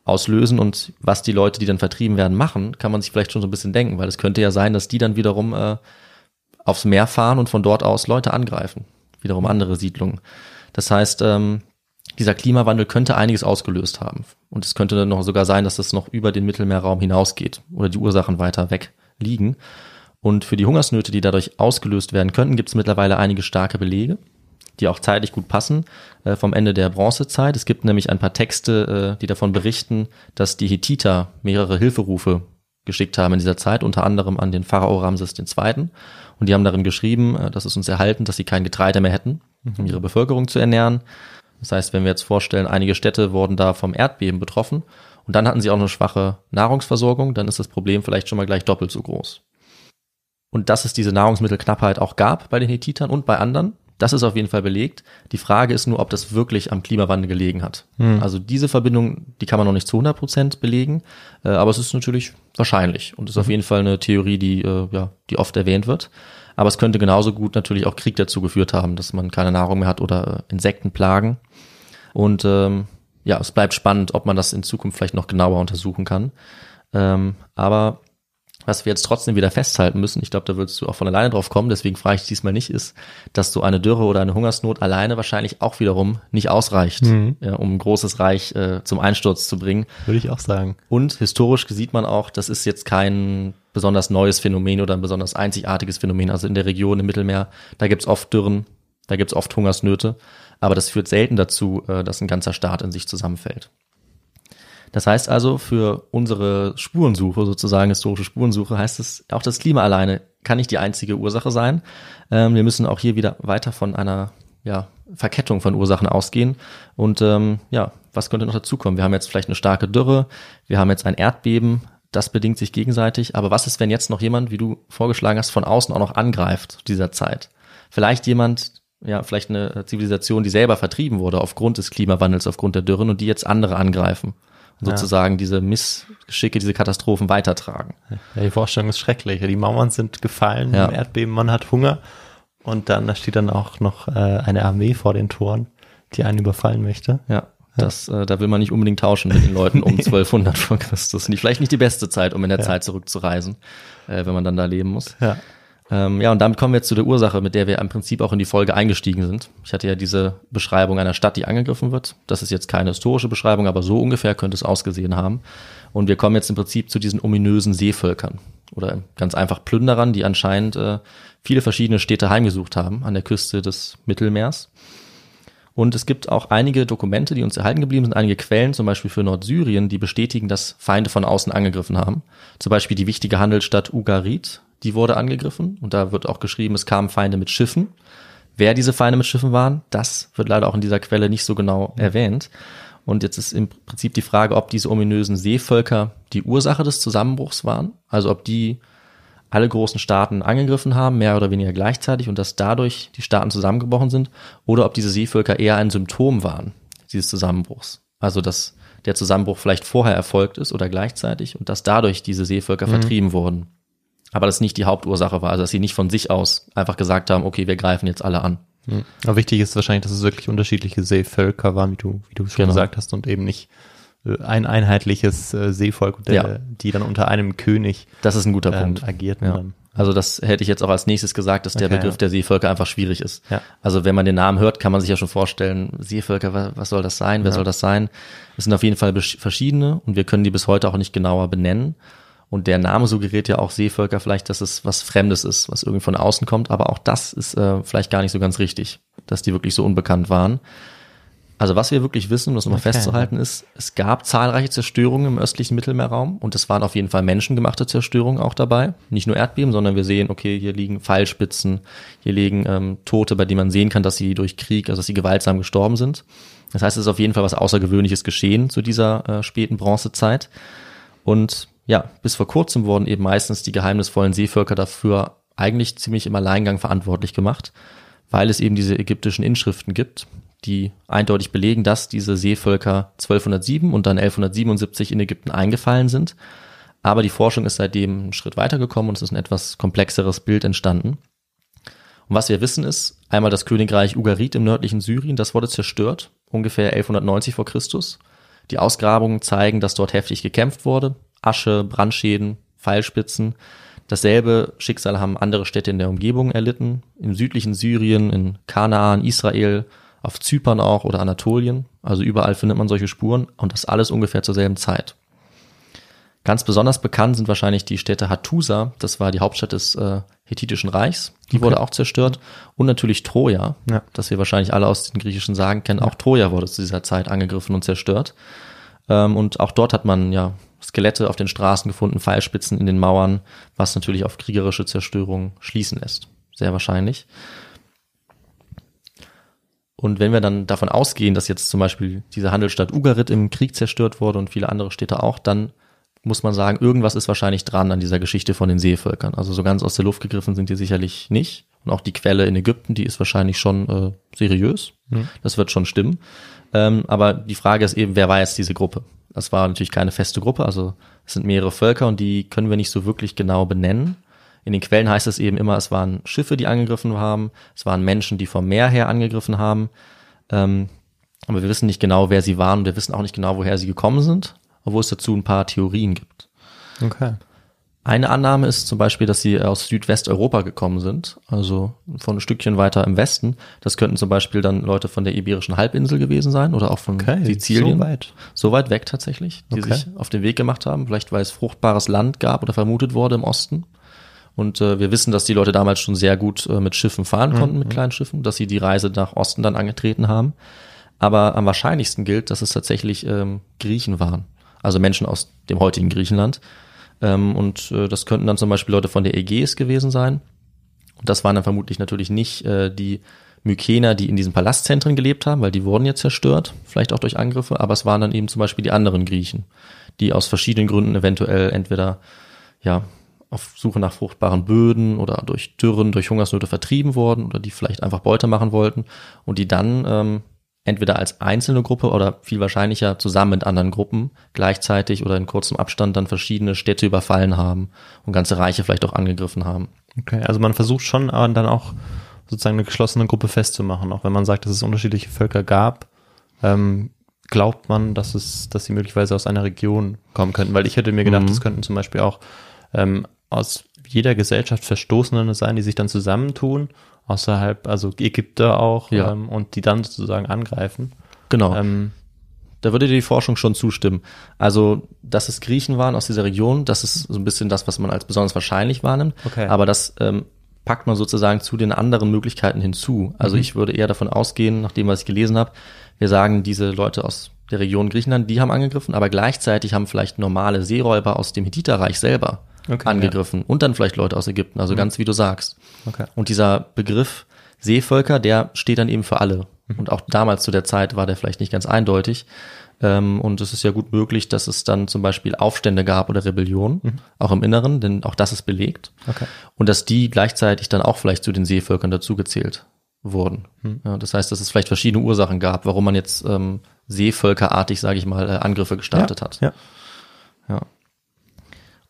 auslösen und was die Leute, die dann vertrieben werden, machen, kann man sich vielleicht schon so ein bisschen denken, weil es könnte ja sein, dass die dann wiederum äh, aufs Meer fahren und von dort aus Leute angreifen. Wiederum andere Siedlungen. Das heißt, ähm, dieser Klimawandel könnte einiges ausgelöst haben. Und es könnte dann noch sogar sein, dass das noch über den Mittelmeerraum hinausgeht oder die Ursachen weiter weg liegen. Und für die Hungersnöte, die dadurch ausgelöst werden könnten, gibt es mittlerweile einige starke Belege, die auch zeitlich gut passen, äh, vom Ende der Bronzezeit. Es gibt nämlich ein paar Texte, äh, die davon berichten, dass die Hethiter mehrere Hilferufe geschickt haben in dieser Zeit, unter anderem an den Pharao Ramses II. Und die haben darin geschrieben, äh, dass es uns erhalten, dass sie kein Getreide mehr hätten, um ihre Bevölkerung zu ernähren. Das heißt, wenn wir jetzt vorstellen, einige Städte wurden da vom Erdbeben betroffen und dann hatten sie auch eine schwache Nahrungsversorgung, dann ist das Problem vielleicht schon mal gleich doppelt so groß. Und dass es diese Nahrungsmittelknappheit auch gab bei den Hethitern und bei anderen, das ist auf jeden Fall belegt. Die Frage ist nur, ob das wirklich am Klimawandel gelegen hat. Also diese Verbindung, die kann man noch nicht zu 100 Prozent belegen, äh, aber es ist natürlich wahrscheinlich und ist auf jeden Fall eine Theorie, die, äh, ja, die oft erwähnt wird. Aber es könnte genauso gut natürlich auch Krieg dazu geführt haben, dass man keine Nahrung mehr hat oder äh, Insektenplagen. Und ähm, ja, es bleibt spannend, ob man das in Zukunft vielleicht noch genauer untersuchen kann. Ähm, aber Was wir jetzt trotzdem wieder festhalten müssen, ich glaube, da würdest du auch von alleine drauf kommen, deswegen frage ich diesmal nicht, ist, dass so eine Dürre oder eine Hungersnot alleine wahrscheinlich auch wiederum nicht ausreicht, Mhm. ja, um ein großes Reich äh, zum Einsturz zu bringen. Würde ich auch sagen. Und historisch sieht man auch, das ist jetzt kein besonders neues Phänomen oder ein besonders einzigartiges Phänomen. Also in der Region im Mittelmeer, da gibt's oft Dürren, da gibt's oft Hungersnöte, aber das führt selten dazu, äh, dass ein ganzer Staat in sich zusammenfällt. Das heißt also, für unsere Spurensuche, sozusagen historische Spurensuche, heißt es, auch das Klima alleine kann nicht die einzige Ursache sein. Ähm, wir müssen auch hier wieder weiter von einer ja, Verkettung von Ursachen ausgehen. Und ähm, ja, was könnte noch dazukommen? Wir haben jetzt vielleicht eine starke Dürre, wir haben jetzt ein Erdbeben, das bedingt sich gegenseitig. Aber was ist, wenn jetzt noch jemand, wie du vorgeschlagen hast, von außen auch noch angreift zu dieser Zeit? Vielleicht jemand, ja, vielleicht eine Zivilisation, die selber vertrieben wurde aufgrund des Klimawandels, aufgrund der Dürren und die jetzt andere angreifen und Ja. sozusagen diese Missgeschicke, diese Katastrophen weitertragen. Ja, die Vorstellung ist schrecklich. Die Mauern sind gefallen Ja. im Erdbeben, man hat Hunger und dann da steht dann auch noch äh, eine Armee vor den Toren, die einen überfallen möchte. Ja, das, äh, da will man nicht unbedingt tauschen mit den Leuten um 1200 vor Christus. Nicht, vielleicht nicht die beste Zeit, um in der Zeit zurückzureisen, äh, wenn man dann da leben muss. Ja. Ähm, ja, und damit kommen wir jetzt zu der Ursache, mit der wir im Prinzip auch in die Folge eingestiegen sind. Ich hatte ja diese Beschreibung einer Stadt, die angegriffen wird. Das ist jetzt keine historische Beschreibung, aber so ungefähr könnte es ausgesehen haben. Und wir kommen jetzt im Prinzip zu diesen ominösen Seevölkern oder ganz einfach Plünderern, die anscheinend äh, viele verschiedene Städte heimgesucht haben an der Küste des Mittelmeers. Und es gibt auch einige Dokumente, die uns erhalten geblieben sind, einige Quellen, zum Beispiel für Nordsyrien, die bestätigen, dass Feinde von außen angegriffen haben. Zum Beispiel die wichtige Handelsstadt Ugarit, die wurde angegriffen. Und da wird auch geschrieben, es kamen Feinde mit Schiffen. Wer diese Feinde mit Schiffen waren, das wird leider auch in dieser Quelle nicht so genau erwähnt. Und jetzt ist im Prinzip die Frage, ob diese ominösen Seevölker die Ursache des Zusammenbruchs waren. Also ob die alle großen Staaten angegriffen haben, mehr oder weniger gleichzeitig und dass dadurch die Staaten zusammengebrochen sind, oder ob diese Seevölker eher ein Symptom waren dieses Zusammenbruchs. Also dass der Zusammenbruch vielleicht vorher erfolgt ist oder gleichzeitig und dass dadurch diese Seevölker vertrieben wurden. Aber das nicht die Hauptursache war, also dass sie nicht von sich aus einfach gesagt haben, okay, wir greifen jetzt alle an. Aber wichtig ist wahrscheinlich, dass es wirklich unterschiedliche Seevölker waren, wie du, wie du schon Genau. gesagt hast, und eben nicht ein einheitliches äh, Seevolk, der, Ja. die dann unter einem König Das ist ein guter ähm, Punkt. agierten. Ja. Dann. Also das hätte ich jetzt auch als nächstes gesagt, dass der Okay, Begriff ja. der Seevölker einfach schwierig ist. Ja. Also wenn man den Namen hört, kann man sich ja schon vorstellen, Seevölker, wa- was soll das sein? Wer soll das sein? Es sind auf jeden Fall verschiedene und wir können die bis heute auch nicht genauer benennen. Und der Name suggeriert ja auch Seevölker vielleicht, dass es was Fremdes ist, was irgendwie von außen kommt. Aber auch das ist äh, vielleicht gar nicht so ganz richtig, dass die wirklich so unbekannt waren. Also was wir wirklich wissen, um das nochmal Okay. festzuhalten, ist, es gab zahlreiche Zerstörungen im östlichen Mittelmeerraum und es waren auf jeden Fall menschengemachte Zerstörungen auch dabei. Nicht nur Erdbeben, sondern wir sehen, okay, hier liegen Pfeilspitzen, hier liegen ähm, Tote, bei denen man sehen kann, dass sie durch Krieg, also dass sie gewaltsam gestorben sind. Das heißt, es ist auf jeden Fall was Außergewöhnliches geschehen zu dieser äh, späten Bronzezeit. Und ja, bis vor kurzem wurden eben meistens die geheimnisvollen Seevölker dafür eigentlich ziemlich im Alleingang verantwortlich gemacht, weil es eben diese ägyptischen Inschriften gibt, die eindeutig belegen, dass diese Seevölker 1207 und dann 1177 in Ägypten eingefallen sind. Aber die Forschung ist seitdem einen Schritt weitergekommen und es ist ein etwas komplexeres Bild entstanden. Und was wir wissen ist, einmal das Königreich Ugarit im nördlichen Syrien, das wurde zerstört, ungefähr 1190 vor Christus. Die Ausgrabungen zeigen, dass dort heftig gekämpft wurde. Asche, Brandschäden, Pfeilspitzen. Dasselbe Schicksal haben andere Städte in der Umgebung erlitten. Im südlichen Syrien, in Kanaan, Israel, auf Zypern auch oder Anatolien. Also überall findet man solche Spuren und das alles ungefähr zur selben Zeit. Ganz besonders bekannt sind wahrscheinlich die Städte Hattusa, das war die Hauptstadt des äh, Hethitischen Reichs, die wurde auch zerstört. Und natürlich Troja, Ja. das wir wahrscheinlich alle aus den griechischen Sagen kennen. Auch Troja wurde zu dieser Zeit angegriffen und zerstört. Ähm, und auch dort hat man ja Skelette auf den Straßen gefunden, Pfeilspitzen in den Mauern, was natürlich auf kriegerische Zerstörung schließen lässt. Sehr wahrscheinlich. Und wenn wir dann davon ausgehen, dass jetzt zum Beispiel diese Handelsstadt Ugarit im Krieg zerstört wurde und viele andere Städte auch, dann muss man sagen, irgendwas ist wahrscheinlich dran an dieser Geschichte von den Seevölkern. Also so ganz aus der Luft gegriffen sind die sicherlich nicht. Und auch die Quelle in Ägypten, die ist wahrscheinlich schon äh, seriös. Das wird schon stimmen. Ähm, aber die Frage ist eben, wer war jetzt diese Gruppe? Das war natürlich keine feste Gruppe, also es sind mehrere Völker und die können wir nicht so wirklich genau benennen. In den Quellen heißt es eben immer, es waren Schiffe, die angegriffen haben, es waren Menschen, die vom Meer her angegriffen haben. Ähm, aber wir wissen nicht genau, wer sie waren und wir wissen auch nicht genau, woher sie gekommen sind, obwohl es dazu ein paar Theorien gibt. Okay. Eine Annahme ist zum Beispiel, dass sie aus Südwesteuropa gekommen sind, also von ein Stückchen weiter im Westen. Das könnten zum Beispiel dann Leute von der Iberischen Halbinsel gewesen sein oder auch von Okay, Sizilien. so weit. So weit weg tatsächlich, die Okay. sich auf den Weg gemacht haben, vielleicht weil es fruchtbares Land gab oder vermutet wurde im Osten. Und äh, wir wissen, dass die Leute damals schon sehr gut äh, mit Schiffen fahren konnten, mit kleinen Schiffen, dass sie die Reise nach Osten dann angetreten haben. Aber am wahrscheinlichsten gilt, dass es tatsächlich ähm, Griechen waren, also Menschen aus dem heutigen Griechenland. Ähm, und äh, das könnten dann zum Beispiel Leute von der Ägäis gewesen sein. Und das waren dann vermutlich natürlich nicht äh, die Mykener, die in diesen Palastzentren gelebt haben, weil die wurden jetzt zerstört, vielleicht auch durch Angriffe, aber es waren dann eben zum Beispiel die anderen Griechen, die aus verschiedenen Gründen eventuell entweder ja auf Suche nach fruchtbaren Böden oder durch Dürren, durch Hungersnöte vertrieben wurden oder die vielleicht einfach Beute machen wollten und die dann ähm, entweder als einzelne Gruppe oder viel wahrscheinlicher zusammen mit anderen Gruppen gleichzeitig oder in kurzem Abstand dann verschiedene Städte überfallen haben und ganze Reiche vielleicht auch angegriffen haben. Okay, also man versucht schon aber dann auch sozusagen eine geschlossene Gruppe festzumachen, auch wenn man sagt, dass es unterschiedliche Völker gab. Ähm, glaubt man, dass es, dass sie möglicherweise aus einer Region kommen könnten? Weil ich hätte mir gedacht, Mhm. das könnten zum Beispiel auch ähm, aus jeder Gesellschaft Verstoßene sein, die sich dann zusammentun, außerhalb, also Ägypter auch, Ja. ähm, und die dann sozusagen angreifen. Genau. Ähm, Da würde dir die Forschung schon zustimmen. Also, dass es Griechen waren aus dieser Region, das ist so ein bisschen das, was man als besonders wahrscheinlich wahrnimmt. Okay. Aber das ähm, packt man sozusagen zu den anderen Möglichkeiten hinzu. Also ich würde eher davon ausgehen, nach dem, was ich gelesen habe, wir sagen, diese Leute aus der Region Griechenland, die haben angegriffen, aber gleichzeitig haben vielleicht normale Seeräuber aus dem Hittiterreich selber Okay, angegriffen und dann vielleicht Leute aus Ägypten, also ganz wie du sagst. okay. Und dieser Begriff Seevölker, der steht dann eben für alle. Und auch damals zu der Zeit war der vielleicht nicht ganz eindeutig. Ähm, und es ist ja gut möglich, dass es dann zum Beispiel Aufstände gab oder Rebellionen, auch im Inneren, denn auch das ist belegt. Okay. Und dass die gleichzeitig dann auch vielleicht zu den Seevölkern dazugezählt wurden. Ja, das heißt, dass es vielleicht verschiedene Ursachen gab, warum man jetzt ähm, seevölkerartig, sage ich mal, äh, Angriffe gestartet hat. Ja. Ja.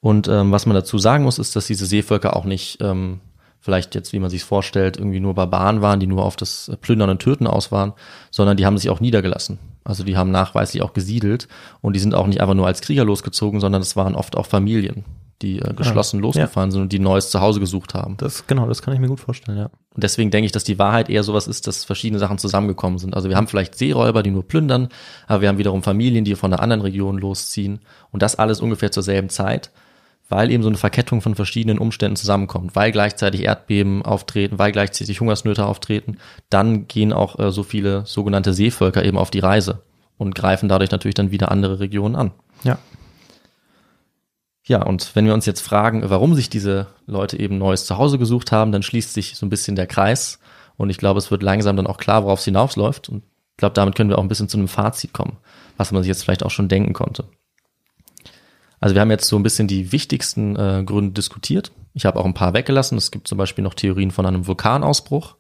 Und ähm, was man dazu sagen muss, ist, dass diese Seevölker auch nicht ähm, vielleicht jetzt, wie man sich vorstellt, irgendwie nur Barbaren waren, die nur auf das Plündern und Töten aus waren, sondern die haben sich auch niedergelassen. Also die haben nachweislich auch gesiedelt und die sind auch nicht einfach nur als Krieger losgezogen, sondern es waren oft auch Familien, die äh, geschlossen losgefahren sind und die ein neues Zuhause gesucht haben. Das, genau, das kann ich mir gut vorstellen, ja. Und deswegen denke ich, dass die Wahrheit eher sowas ist, dass verschiedene Sachen zusammengekommen sind. Also wir haben vielleicht Seeräuber, die nur plündern, aber wir haben wiederum Familien, die von einer anderen Region losziehen. Und das alles ungefähr zur selben Zeit, weil eben so eine Verkettung von verschiedenen Umständen zusammenkommt, weil gleichzeitig Erdbeben auftreten, weil gleichzeitig Hungersnöte auftreten. Dann gehen auch äh, so viele sogenannte Seevölker eben auf die Reise und greifen dadurch natürlich dann wieder andere Regionen an. Ja. Ja, und wenn wir uns jetzt fragen, warum sich diese Leute eben neues Zuhause gesucht haben, dann schließt sich so ein bisschen der Kreis. Und ich glaube, es wird langsam dann auch klar, worauf es hinausläuft. Und ich glaube, damit können wir auch ein bisschen zu einem Fazit kommen, was man sich jetzt vielleicht auch schon denken konnte. Also wir haben jetzt so ein bisschen die wichtigsten äh, Gründe diskutiert. Ich habe auch ein paar weggelassen. Es gibt zum Beispiel noch Theorien von einem Vulkanausbruch,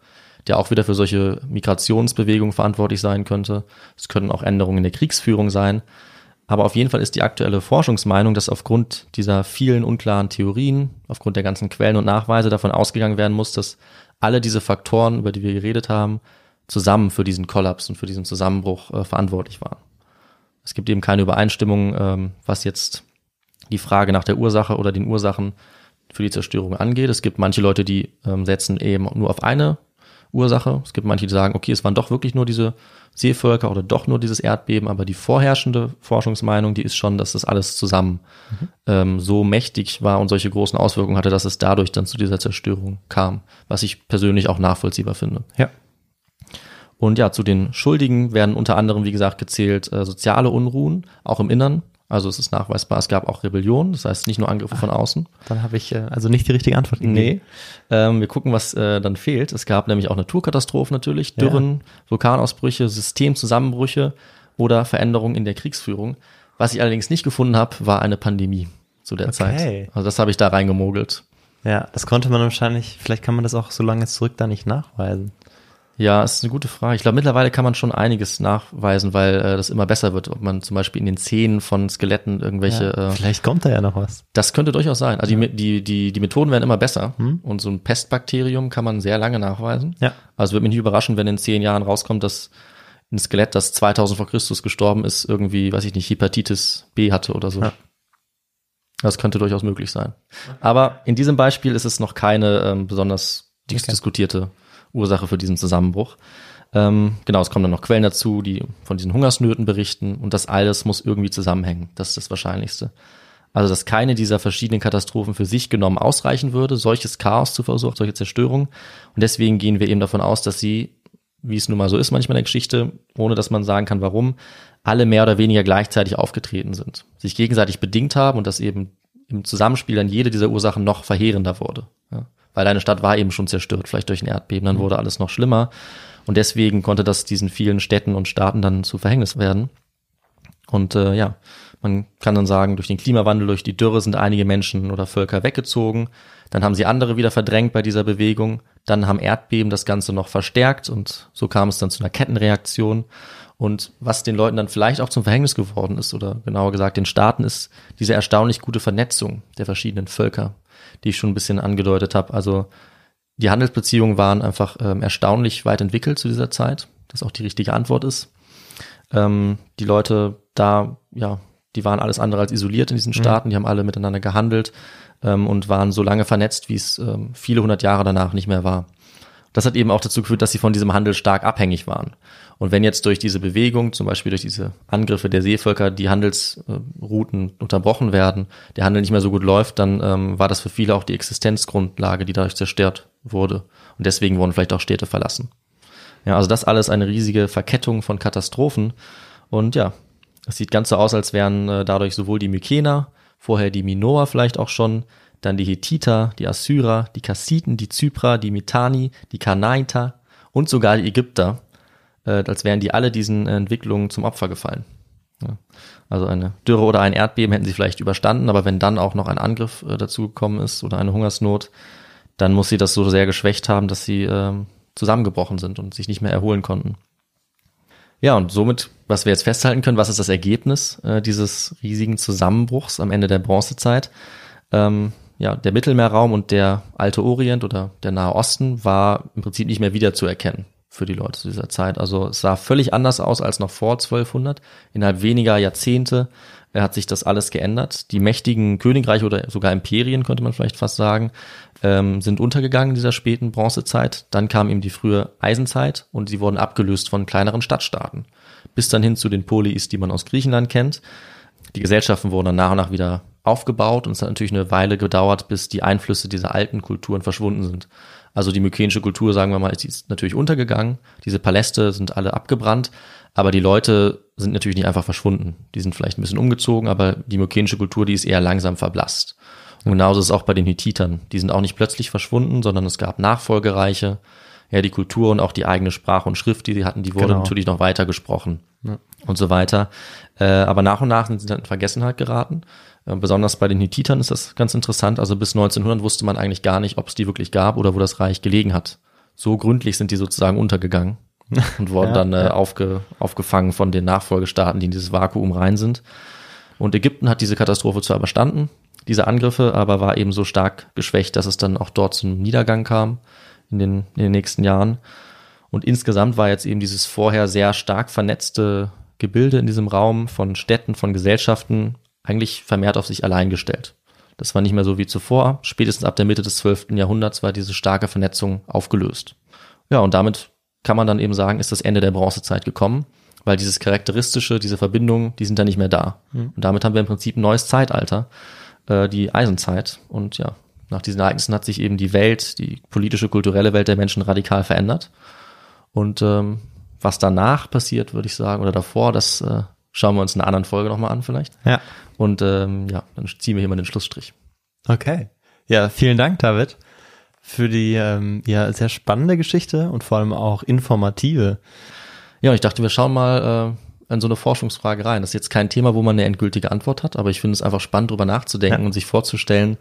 der auch wieder für solche Migrationsbewegungen verantwortlich sein könnte. Es können auch Änderungen in der Kriegsführung sein. Aber auf jeden Fall ist die aktuelle Forschungsmeinung, dass aufgrund dieser vielen unklaren Theorien, aufgrund der ganzen Quellen und Nachweise davon ausgegangen werden muss, dass alle diese Faktoren, über die wir geredet haben, zusammen für diesen Kollaps und für diesen Zusammenbruch äh, verantwortlich waren. Es gibt eben keine Übereinstimmung, ähm, was jetzt die Frage nach der Ursache oder den Ursachen für die Zerstörung angeht. Es gibt manche Leute, die ähm, setzen eben nur auf eine Ursache. Es gibt manche, die sagen, okay, es waren doch wirklich nur diese Seevölker oder doch nur dieses Erdbeben, aber die vorherrschende Forschungsmeinung, die ist schon, dass das alles zusammen ähm, so mächtig war und solche großen Auswirkungen hatte, dass es dadurch dann zu dieser Zerstörung kam, was ich persönlich auch nachvollziehbar finde. Ja. Und ja, zu den Schuldigen werden unter anderem, wie gesagt, gezählt äh, soziale Unruhen, auch im Innern. Also es ist nachweisbar, es gab auch Rebellion, das heißt nicht nur Angriffe von außen. Dann habe ich äh, also nicht die richtige Antwort gegeben. Nee. Ähm, wir gucken, was äh, dann fehlt. Es gab nämlich auch Naturkatastrophen natürlich, Dürren, Vulkanausbrüche, Systemzusammenbrüche oder Veränderungen in der Kriegsführung. Was ich allerdings nicht gefunden habe, war eine Pandemie zu der Okay. Zeit. Also das habe ich da reingemogelt. Ja, das konnte man wahrscheinlich, vielleicht kann man das auch so lange zurück da nicht nachweisen. Ja, ist eine gute Frage. Ich glaube, mittlerweile kann man schon einiges nachweisen, weil äh, das immer besser wird, ob man zum Beispiel in den Zähnen von Skeletten irgendwelche Ja, äh, vielleicht kommt da ja noch was. Das könnte durchaus sein. Also die, die, die, die Methoden werden immer besser Hm. und so ein Pestbakterium kann man sehr lange nachweisen. Ja. Also würde mich nicht überraschen, wenn in zehn Jahren rauskommt, dass ein Skelett, das 2000 vor Christus gestorben ist, irgendwie, weiß ich nicht, Hepatitis B hatte oder so. Ja. Das könnte durchaus möglich sein. Aber in diesem Beispiel ist es noch keine ähm, besonders Okay. diskutierte Ursache für diesen Zusammenbruch. Ähm, genau, es kommen dann noch Quellen dazu, die von diesen Hungersnöten berichten und das alles muss irgendwie zusammenhängen. Das ist das Wahrscheinlichste. Also, dass keine dieser verschiedenen Katastrophen für sich genommen ausreichen würde, solches Chaos zu verursachen, solche Zerstörung. Und deswegen gehen wir eben davon aus, dass sie, wie es nun mal so ist manchmal in der Geschichte, ohne dass man sagen kann, warum, alle mehr oder weniger gleichzeitig aufgetreten sind, sich gegenseitig bedingt haben und dass eben im Zusammenspiel dann jede dieser Ursachen noch verheerender wurde. Weil eine Stadt war eben schon zerstört, vielleicht durch ein Erdbeben, dann wurde alles noch schlimmer. Und deswegen konnte das diesen vielen Städten und Staaten dann zu Verhängnis werden. Und äh, ja, man kann dann sagen, durch den Klimawandel, durch die Dürre sind einige Menschen oder Völker weggezogen. Dann haben sie andere wieder verdrängt bei dieser Bewegung. Dann haben Erdbeben das Ganze noch verstärkt und so kam es dann zu einer Kettenreaktion. Und was den Leuten dann vielleicht auch zum Verhängnis geworden ist, oder genauer gesagt den Staaten, ist diese erstaunlich gute Vernetzung der verschiedenen Völker, die ich schon ein bisschen angedeutet habe. Also die Handelsbeziehungen waren einfach ähm, erstaunlich weit entwickelt zu dieser Zeit, das auch die richtige Antwort ist. Ähm, die Leute da, ja, die waren alles andere als isoliert in diesen Staaten, die haben alle miteinander gehandelt ähm, und waren so lange vernetzt, wie es ähm, viele hundert Jahre danach nicht mehr war. Das hat eben auch dazu geführt, dass sie von diesem Handel stark abhängig waren. Und wenn jetzt durch diese Bewegung, zum Beispiel durch diese Angriffe der Seevölker, die Handelsrouten unterbrochen werden, der Handel nicht mehr so gut läuft, dann ähm, war das für viele auch die Existenzgrundlage, die dadurch zerstört wurde. Und deswegen wurden vielleicht auch Städte verlassen. Ja, also das alles eine riesige Verkettung von Katastrophen. Und ja, es sieht ganz so aus, als wären äh, dadurch sowohl die Mykener, vorher die Minoer vielleicht auch schon, dann die Hethiter, die Assyrer, die Kassiten, die Zyprer, die Mitanni, die Kanaiter und sogar die Ägypter, äh, als wären die alle diesen äh, Entwicklungen zum Opfer gefallen. Ja. Also eine Dürre oder ein Erdbeben hätten sie vielleicht überstanden, aber wenn dann auch noch ein Angriff äh, dazu gekommen ist oder eine Hungersnot, dann muss sie das so sehr geschwächt haben, dass sie ähm, zusammengebrochen sind und sich nicht mehr erholen konnten. Ja, und somit, was wir jetzt festhalten können, was ist das Ergebnis äh, dieses riesigen Zusammenbruchs am Ende der Bronzezeit? Ähm, ja, der Mittelmeerraum und der alte Orient oder der Nahe Osten war im Prinzip nicht mehr wiederzuerkennen für die Leute zu dieser Zeit. Also es sah völlig anders aus als noch vor 1200. Innerhalb weniger Jahrzehnte äh, hat sich das alles geändert. Die mächtigen Königreiche oder sogar Imperien, könnte man vielleicht fast sagen, ähm, sind untergegangen in dieser späten Bronzezeit. Dann kam eben die frühe Eisenzeit und sie wurden abgelöst von kleineren Stadtstaaten. Bis dann hin zu den Polis, die man aus Griechenland kennt. Die Gesellschaften wurden dann nach und nach wieder aufgebaut und es hat natürlich eine Weile gedauert, bis die Einflüsse dieser alten Kulturen verschwunden sind. Also die mykenische Kultur, sagen wir mal, ist- ist natürlich untergegangen. Diese Paläste sind alle abgebrannt, aber die Leute sind natürlich nicht einfach verschwunden. Die sind vielleicht ein bisschen umgezogen, aber die mykenische Kultur, die ist eher langsam verblasst. Und genauso ist es auch bei den Hittitern. Die sind auch nicht plötzlich verschwunden, sondern es gab Nachfolgereiche. Ja, die Kultur und auch die eigene Sprache und Schrift, die sie hatten, die wurde Genau. natürlich noch weiter gesprochen und so weiter. Äh, aber nach und nach sind sie dann in Vergessenheit geraten. Äh, besonders bei den Hittitern ist das ganz interessant. Also bis 1900 wusste man eigentlich gar nicht, ob es die wirklich gab oder wo das Reich gelegen hat. So gründlich sind die sozusagen untergegangen und wurden Ja, dann äh, ja. aufge, aufgefangen von den Nachfolgestaaten, die in dieses Vakuum rein sind. Und Ägypten hat diese Katastrophe zwar überstanden, diese Angriffe, aber war eben so stark geschwächt, dass es dann auch dort zum Niedergang kam in den, in den nächsten Jahren. Und insgesamt war jetzt eben dieses vorher sehr stark vernetzte Gebilde in diesem Raum von Städten, von Gesellschaften eigentlich vermehrt auf sich allein gestellt. Das war nicht mehr so wie zuvor. Spätestens ab der Mitte des 12. Jahrhunderts war diese starke Vernetzung aufgelöst. Ja, und damit kann man dann eben sagen, ist das Ende der Bronzezeit gekommen, weil dieses charakteristische, diese Verbindungen, die sind dann nicht mehr da. Und damit haben wir im Prinzip ein neues Zeitalter, äh, die Eisenzeit. Und ja, nach diesen Ereignissen hat sich eben die Welt, die politische, kulturelle Welt der Menschen radikal verändert. Und ähm, was danach passiert, würde ich sagen, oder davor, das äh, schauen wir uns in einer anderen Folge nochmal an vielleicht. Ja. Und ähm, ja, dann ziehen wir hier mal den Schlussstrich. Okay. Ja, vielen Dank, David, für die ähm, ja sehr spannende Geschichte und vor allem auch informative. Ja, ich dachte, wir schauen mal äh, in so eine Forschungsfrage rein. Das ist jetzt kein Thema, wo man eine endgültige Antwort hat, aber ich finde es einfach spannend, drüber nachzudenken Ja. und sich vorzustellen,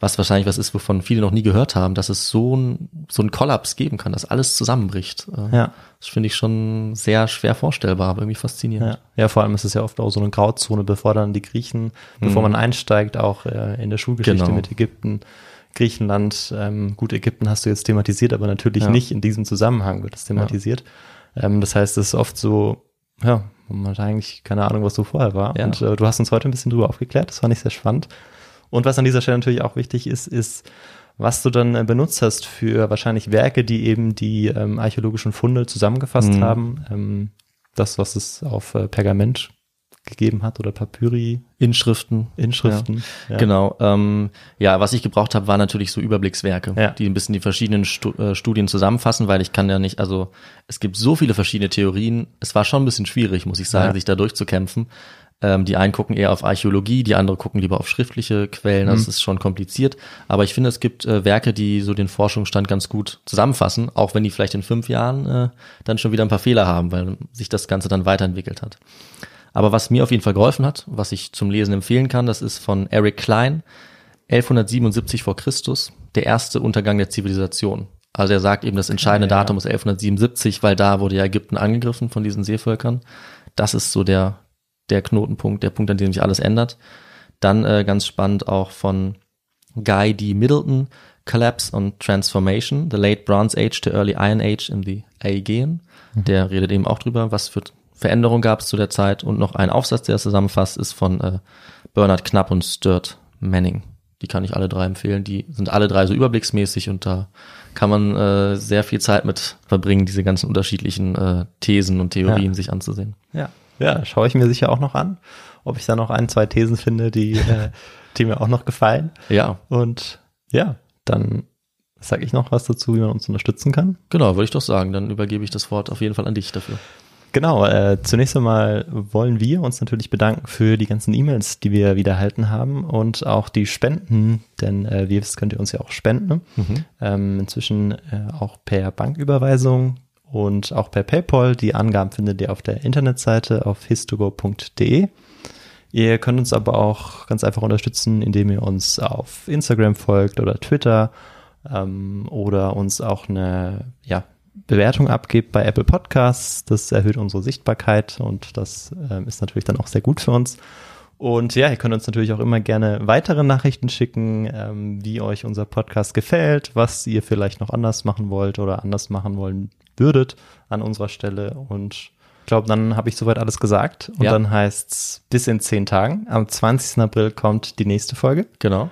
was wahrscheinlich was ist, wovon viele noch nie gehört haben, dass es so ein, so ein Kollaps geben kann, dass alles zusammenbricht. Äh, Ja. Das finde ich schon sehr schwer vorstellbar, aber irgendwie faszinierend. Ja, ja, vor allem ist es ja oft auch so eine Grauzone, bevor dann die Griechen, bevor man einsteigt, auch äh, in der Schulgeschichte Genau. mit Ägypten, Griechenland. Ähm, gut, Ägypten hast du jetzt thematisiert, aber natürlich Ja. nicht in diesem Zusammenhang wird es thematisiert. Ähm, das heißt, es ist oft so, ja, man hat eigentlich keine Ahnung, was so vorher war. Und äh, du hast uns heute ein bisschen drüber aufgeklärt. Das fand ich sehr spannend. Und was an dieser Stelle natürlich auch wichtig ist, ist, was du dann äh, benutzt hast für wahrscheinlich Werke, die eben die ähm, archäologischen Funde zusammengefasst Mhm. haben. Ähm, das, was es auf äh, Pergament gegeben hat oder Papyri, Inschriften. Inschriften. Ja. Genau. Ähm, ja, was ich gebraucht habe, war natürlich so Überblickswerke, Ja. die ein bisschen die verschiedenen Stu äh, Studien zusammenfassen, weil ich kann ja nicht, also es gibt so viele verschiedene Theorien. Es war schon ein bisschen schwierig, muss ich sagen, Ja. sich da durchzukämpfen. Ähm, die einen gucken eher auf Archäologie, die anderen gucken lieber auf schriftliche Quellen. Das Mhm. ist schon kompliziert. Aber ich finde, es gibt äh, Werke, die so den Forschungsstand ganz gut zusammenfassen, auch wenn die vielleicht in fünf Jahren äh, dann schon wieder ein paar Fehler haben, weil sich das Ganze dann weiterentwickelt hat. Aber was mir auf jeden Fall geholfen hat, was ich zum Lesen empfehlen kann, das ist von Eric Klein, 1177 vor Christus, der erste Untergang der Zivilisation. Also er sagt eben, das entscheidende. Datum ist 1177, weil da wurde ja Ägypten angegriffen von diesen Seevölkern. Das ist so der, der Knotenpunkt, der Punkt, an dem sich alles ändert. Dann äh, ganz spannend auch von Guy D. Middleton, Collapse on Transformation, the late Bronze Age to early Iron Age in the Aegean. Der redet eben auch drüber, was für Veränderungen gab es zu der Zeit. Und noch ein Aufsatz, der es zusammenfasst, ist von äh, Bernard Knapp und Sturt Manning. Die kann ich alle drei empfehlen. Die sind alle drei so überblicksmäßig und da kann man äh, sehr viel Zeit mit verbringen, diese ganzen unterschiedlichen äh, Thesen und Theorien Ja. sich anzusehen. Ja, ja, schaue ich mir sicher auch noch an, ob ich da noch ein, zwei Thesen finde, die, äh, die mir auch noch gefallen. Ja, Und ja, dann sage ich noch was dazu, wie man uns unterstützen kann. genau, würde ich doch sagen. Dann übergebe ich das Wort auf jeden Fall an dich dafür. Genau, äh, zunächst einmal wollen wir uns natürlich bedanken für die ganzen E-Mails, die wir wieder erhalten haben und auch die Spenden, denn äh, wie ihr wisst, könnt ihr uns ja auch spenden. Ähm, inzwischen äh, auch per Banküberweisung und auch per PayPal. Die Angaben findet ihr auf der Internetseite auf histogo.de. Ihr könnt uns aber auch ganz einfach unterstützen, indem ihr uns auf Instagram folgt oder Twitter ähm, oder uns auch eine ja, Bewertung abgebt bei Apple Podcasts. Das erhöht unsere Sichtbarkeit und das ähm, ist natürlich dann auch sehr gut für uns. Und ja, ihr könnt uns natürlich auch immer gerne weitere Nachrichten schicken, ähm, wie euch unser Podcast gefällt, was ihr vielleicht noch anders machen wollt oder anders machen wollen würdet an unserer Stelle. Und ich glaube, dann habe ich soweit alles gesagt. Und Ja. dann heißt's bis in zehn Tagen. Am 20. April kommt die nächste Folge. Genau.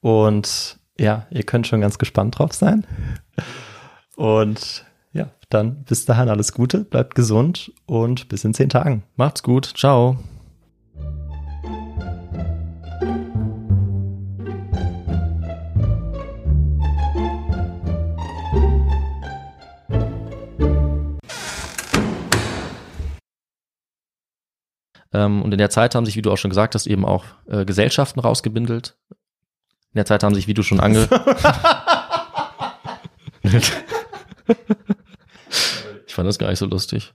Und ja, ihr könnt schon ganz gespannt drauf sein. Und ja, dann bis dahin alles Gute, bleibt gesund und bis in zehn Tagen. Macht's gut. Ciao. Ähm, und in der Zeit haben sich, wie du auch schon gesagt hast, eben auch äh, Gesellschaften rausgebindelt. In der Zeit haben sich, wie du schon ange... ich fand das gar nicht so lustig.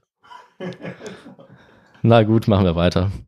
Na gut, machen wir weiter.